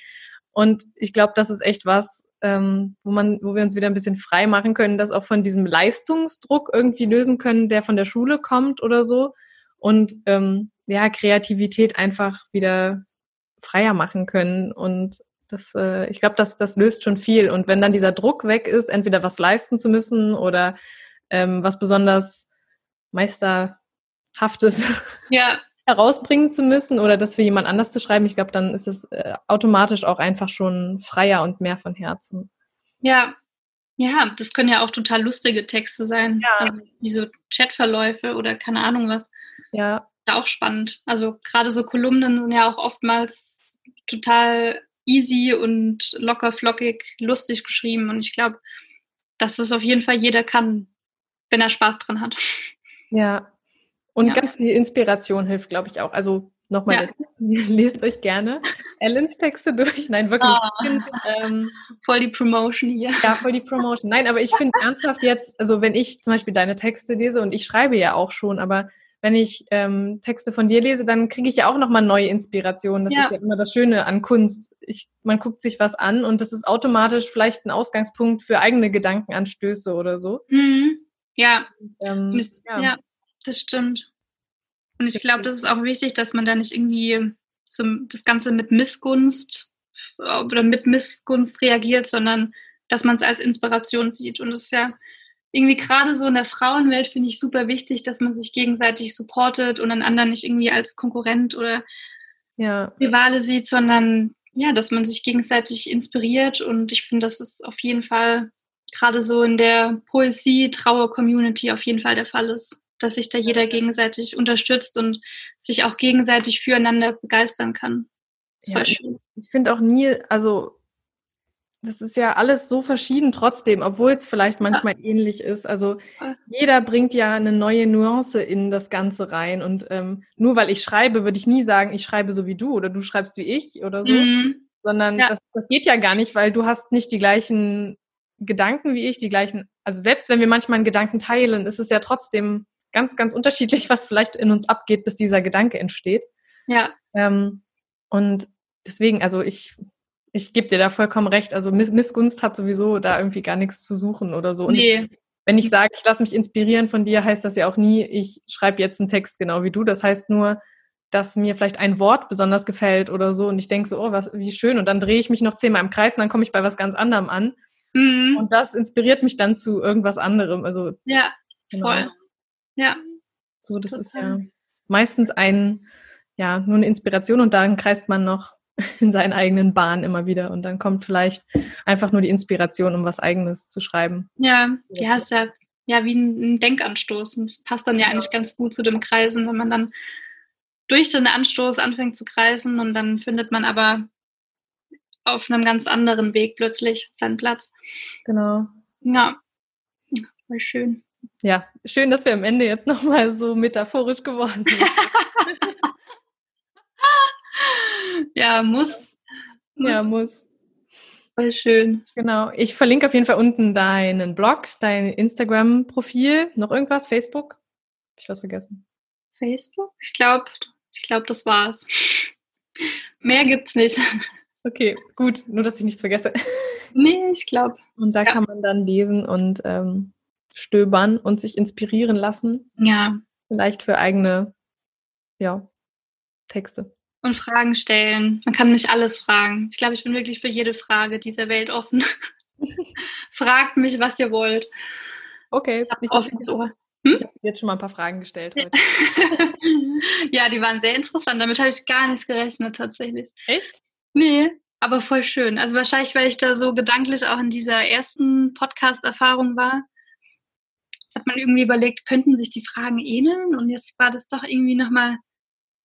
Und ich glaube, das ist echt was, ähm, wo man, wo wir uns wieder ein bisschen frei machen können, das auch von diesem Leistungsdruck irgendwie lösen können, der von der Schule kommt oder so. Und ähm, ja, Kreativität einfach wieder freier machen können. Und das, äh, ich glaube, das, das löst schon viel. Und wenn dann dieser Druck weg ist, entweder was leisten zu müssen oder ähm, was besonders Meisterhaftes ja (laughs) herausbringen zu müssen oder das für jemand anders zu schreiben, ich glaube, dann ist es äh, automatisch auch einfach schon freier und mehr von Herzen. Ja, ja, das können ja auch total lustige Texte sein, ja. also wie so Chatverläufe oder keine Ahnung was. Ja. Auch spannend. Also gerade so Kolumnen sind ja auch oftmals total easy und locker flockig, lustig geschrieben und ich glaube, dass das auf jeden Fall jeder kann, wenn er Spaß dran hat. (laughs) Ja, und ja. ganz viel Inspiration hilft, glaube ich, auch. Also nochmal, ja. (laughs) lest euch gerne Ellens Texte durch. Nein, wirklich. Oh. Find, ähm, voll die Promotion hier. Ja, voll die Promotion. Nein, aber ich finde (laughs) ernsthaft jetzt, also wenn ich zum Beispiel deine Texte lese und ich schreibe ja auch schon, aber wenn ich ähm, Texte von dir lese, dann kriege ich ja auch nochmal neue Inspirationen. Das ja. ist ja immer das Schöne an Kunst. Ich, man guckt sich was an und das ist automatisch vielleicht ein Ausgangspunkt für eigene Gedankenanstöße oder so. Mhm. Ja. Und, ähm, ja. ja das stimmt. Und ich glaube, das ist auch wichtig, dass man da nicht irgendwie so das Ganze mit Missgunst oder mit Missgunst reagiert, sondern dass man es als Inspiration sieht. Und es ist ja irgendwie gerade so in der Frauenwelt finde ich super wichtig, dass man sich gegenseitig supportet und einen anderen nicht irgendwie als Konkurrent oder ja. Rivale sieht, sondern ja, dass man sich gegenseitig inspiriert. Und ich finde, das ist auf jeden Fall gerade so in der Poesie-Trauer-Community auf jeden Fall der Fall ist, dass sich da jeder gegenseitig unterstützt und sich auch gegenseitig füreinander begeistern kann. Ja, ich finde auch nie, also das ist ja alles so verschieden trotzdem, obwohl es vielleicht manchmal ja. ähnlich ist. Also jeder bringt ja eine neue Nuance in das Ganze rein. Und ähm, nur weil ich schreibe, würde ich nie sagen, ich schreibe so wie du oder du schreibst wie ich oder so. Mhm. Sondern ja. das, das geht ja gar nicht, weil du hast nicht die gleichen Gedanken wie ich, die gleichen, also selbst wenn wir manchmal einen Gedanken teilen, ist es ja trotzdem ganz, ganz unterschiedlich, was vielleicht in uns abgeht, bis dieser Gedanke entsteht. Ja. Ähm, und deswegen, also ich ich gebe dir da vollkommen recht. Also Missgunst hat sowieso da irgendwie gar nichts zu suchen oder so. Und nee. ich, wenn ich sage, ich lasse mich inspirieren von dir, heißt das ja auch nie, ich schreibe jetzt einen Text genau wie du. Das heißt nur, dass mir vielleicht ein Wort besonders gefällt oder so und ich denke so, oh, was, wie schön. Und dann drehe ich mich noch zehnmal im Kreis und dann komme ich bei was ganz anderem an. Mhm. Und das inspiriert mich dann zu irgendwas anderem. Also ja, genau. voll. Ja. So, das Total. ist ja meistens ein, ja, nur eine Inspiration und dann kreist man noch (laughs) in seinen eigenen Bahnen immer wieder und dann kommt vielleicht einfach nur die Inspiration, um was Eigenes zu schreiben. Ja, ja, ist ja, ja wie ein Denkanstoß. Und das passt dann ja eigentlich ganz gut zu dem Kreisen, wenn man dann durch den Anstoß anfängt zu kreisen und dann findet man aber auf einem ganz anderen Weg plötzlich seinen Platz. Genau. Ja, voll schön. Ja, schön, dass wir am Ende jetzt nochmal so metaphorisch geworden (laughs) sind. (laughs) Ja, muss. Ja, muss. Voll schön. Genau. Ich verlinke auf jeden Fall unten deinen Blog, dein Instagram-Profil. Noch irgendwas? Facebook? Hab ich was vergessen? Facebook? Ich glaube, ich glaube, das war's. (laughs) Mehr gibt's nicht. (laughs) Okay, gut. Nur, dass ich nichts vergesse. Nee, ich glaube. Und da ja. kann man dann lesen und ähm, stöbern und sich inspirieren lassen. Ja. Vielleicht für eigene, ja, Texte und Fragen stellen. Man kann mich alles fragen. Ich glaube, ich bin wirklich für jede Frage dieser Welt offen. (laughs) Fragt mich, was ihr wollt. Okay. Ich habe offenes Ohr. Hm? Ich habe jetzt schon mal ein paar Fragen gestellt heute. (laughs) ja, die waren sehr interessant. Damit habe ich gar nichts gerechnet tatsächlich. Echt? Nee, aber voll schön. Also wahrscheinlich, weil ich da so gedanklich auch in dieser ersten Podcast-Erfahrung war, hat man irgendwie überlegt, könnten sich die Fragen ähneln? Und jetzt war das doch irgendwie nochmal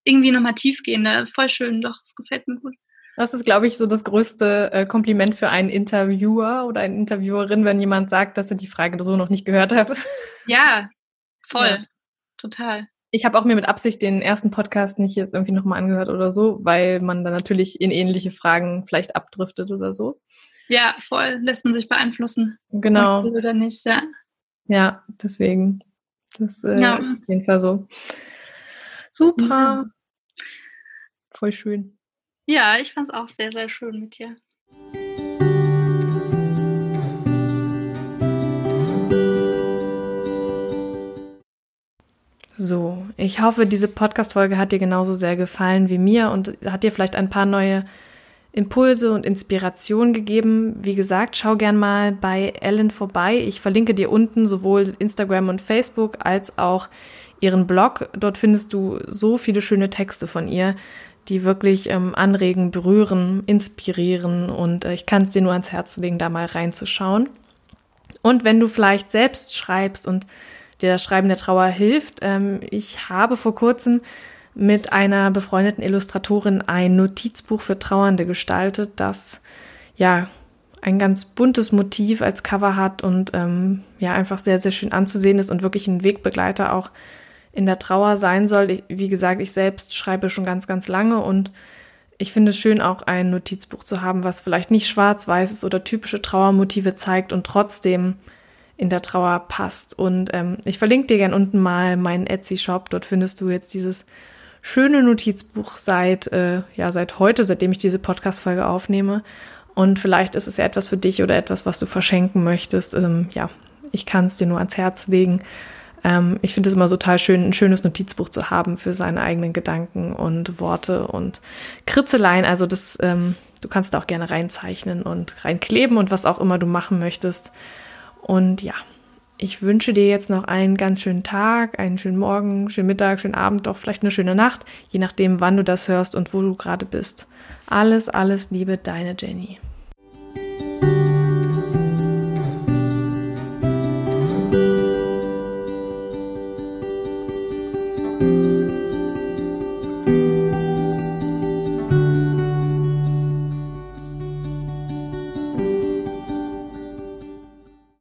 irgendwie nochmal tiefgehender. Voll schön, doch, es gefällt mir gut. Das ist, glaube ich, so das größte äh, Kompliment für einen Interviewer oder eine Interviewerin, wenn jemand sagt, dass er die Frage so noch nicht gehört hat. (laughs) Ja, voll. Ja. Total. Ich habe auch mir mit Absicht den ersten Podcast nicht jetzt irgendwie nochmal angehört oder so, weil man dann natürlich in ähnliche Fragen vielleicht abdriftet oder so. Ja, voll. Lässt man sich beeinflussen. Genau. Oder nicht, ja. Ja, deswegen. Das ist äh, ja. auf jeden Fall so. Super. Ja. Voll schön. Ja, ich fand es auch sehr, sehr schön mit dir. So, ich hoffe, diese Podcast-Folge hat dir genauso sehr gefallen wie mir und hat dir vielleicht ein paar neue Impulse und Inspirationen gegeben. Wie gesagt, schau gern mal bei Ellen vorbei. Ich verlinke dir unten sowohl Instagram und Facebook als auch ihren Blog. Dort findest du so viele schöne Texte von ihr die wirklich ähm, anregen, berühren, inspirieren und äh, ich kann es dir nur ans Herz legen, da mal reinzuschauen. Und wenn du vielleicht selbst schreibst und dir das Schreiben der Trauer hilft, ähm, ich habe vor kurzem mit einer befreundeten Illustratorin ein Notizbuch für Trauernde gestaltet, das ja ein ganz buntes Motiv als Cover hat und ähm, ja einfach sehr, sehr schön anzusehen ist und wirklich ein Wegbegleiter auch in der Trauer sein soll. Ich, wie gesagt, ich selbst schreibe schon ganz, ganz lange und ich finde es schön, auch ein Notizbuch zu haben, was vielleicht nicht schwarz-weiß ist oder typische Trauermotive zeigt und trotzdem in der Trauer passt. Und ähm, ich verlinke dir gern unten mal meinen Etsy-Shop. Dort findest du jetzt dieses schöne Notizbuch seit, äh, ja, seit heute, seitdem ich diese Podcast-Folge aufnehme. Und vielleicht ist es ja etwas für dich oder etwas, was du verschenken möchtest. Ähm, ja, ich kann es dir nur ans Herz legen. Ähm, ich finde es immer total schön, ein schönes Notizbuch zu haben für seine eigenen Gedanken und Worte und Kritzeleien. Also das, ähm, du kannst da auch gerne reinzeichnen und reinkleben und was auch immer du machen möchtest. Und ja, ich wünsche dir jetzt noch einen ganz schönen Tag, einen schönen Morgen, schönen Mittag, schönen Abend, doch vielleicht eine schöne Nacht, je nachdem, wann du das hörst und wo du gerade bist. Alles, alles Liebe, deine Jenny.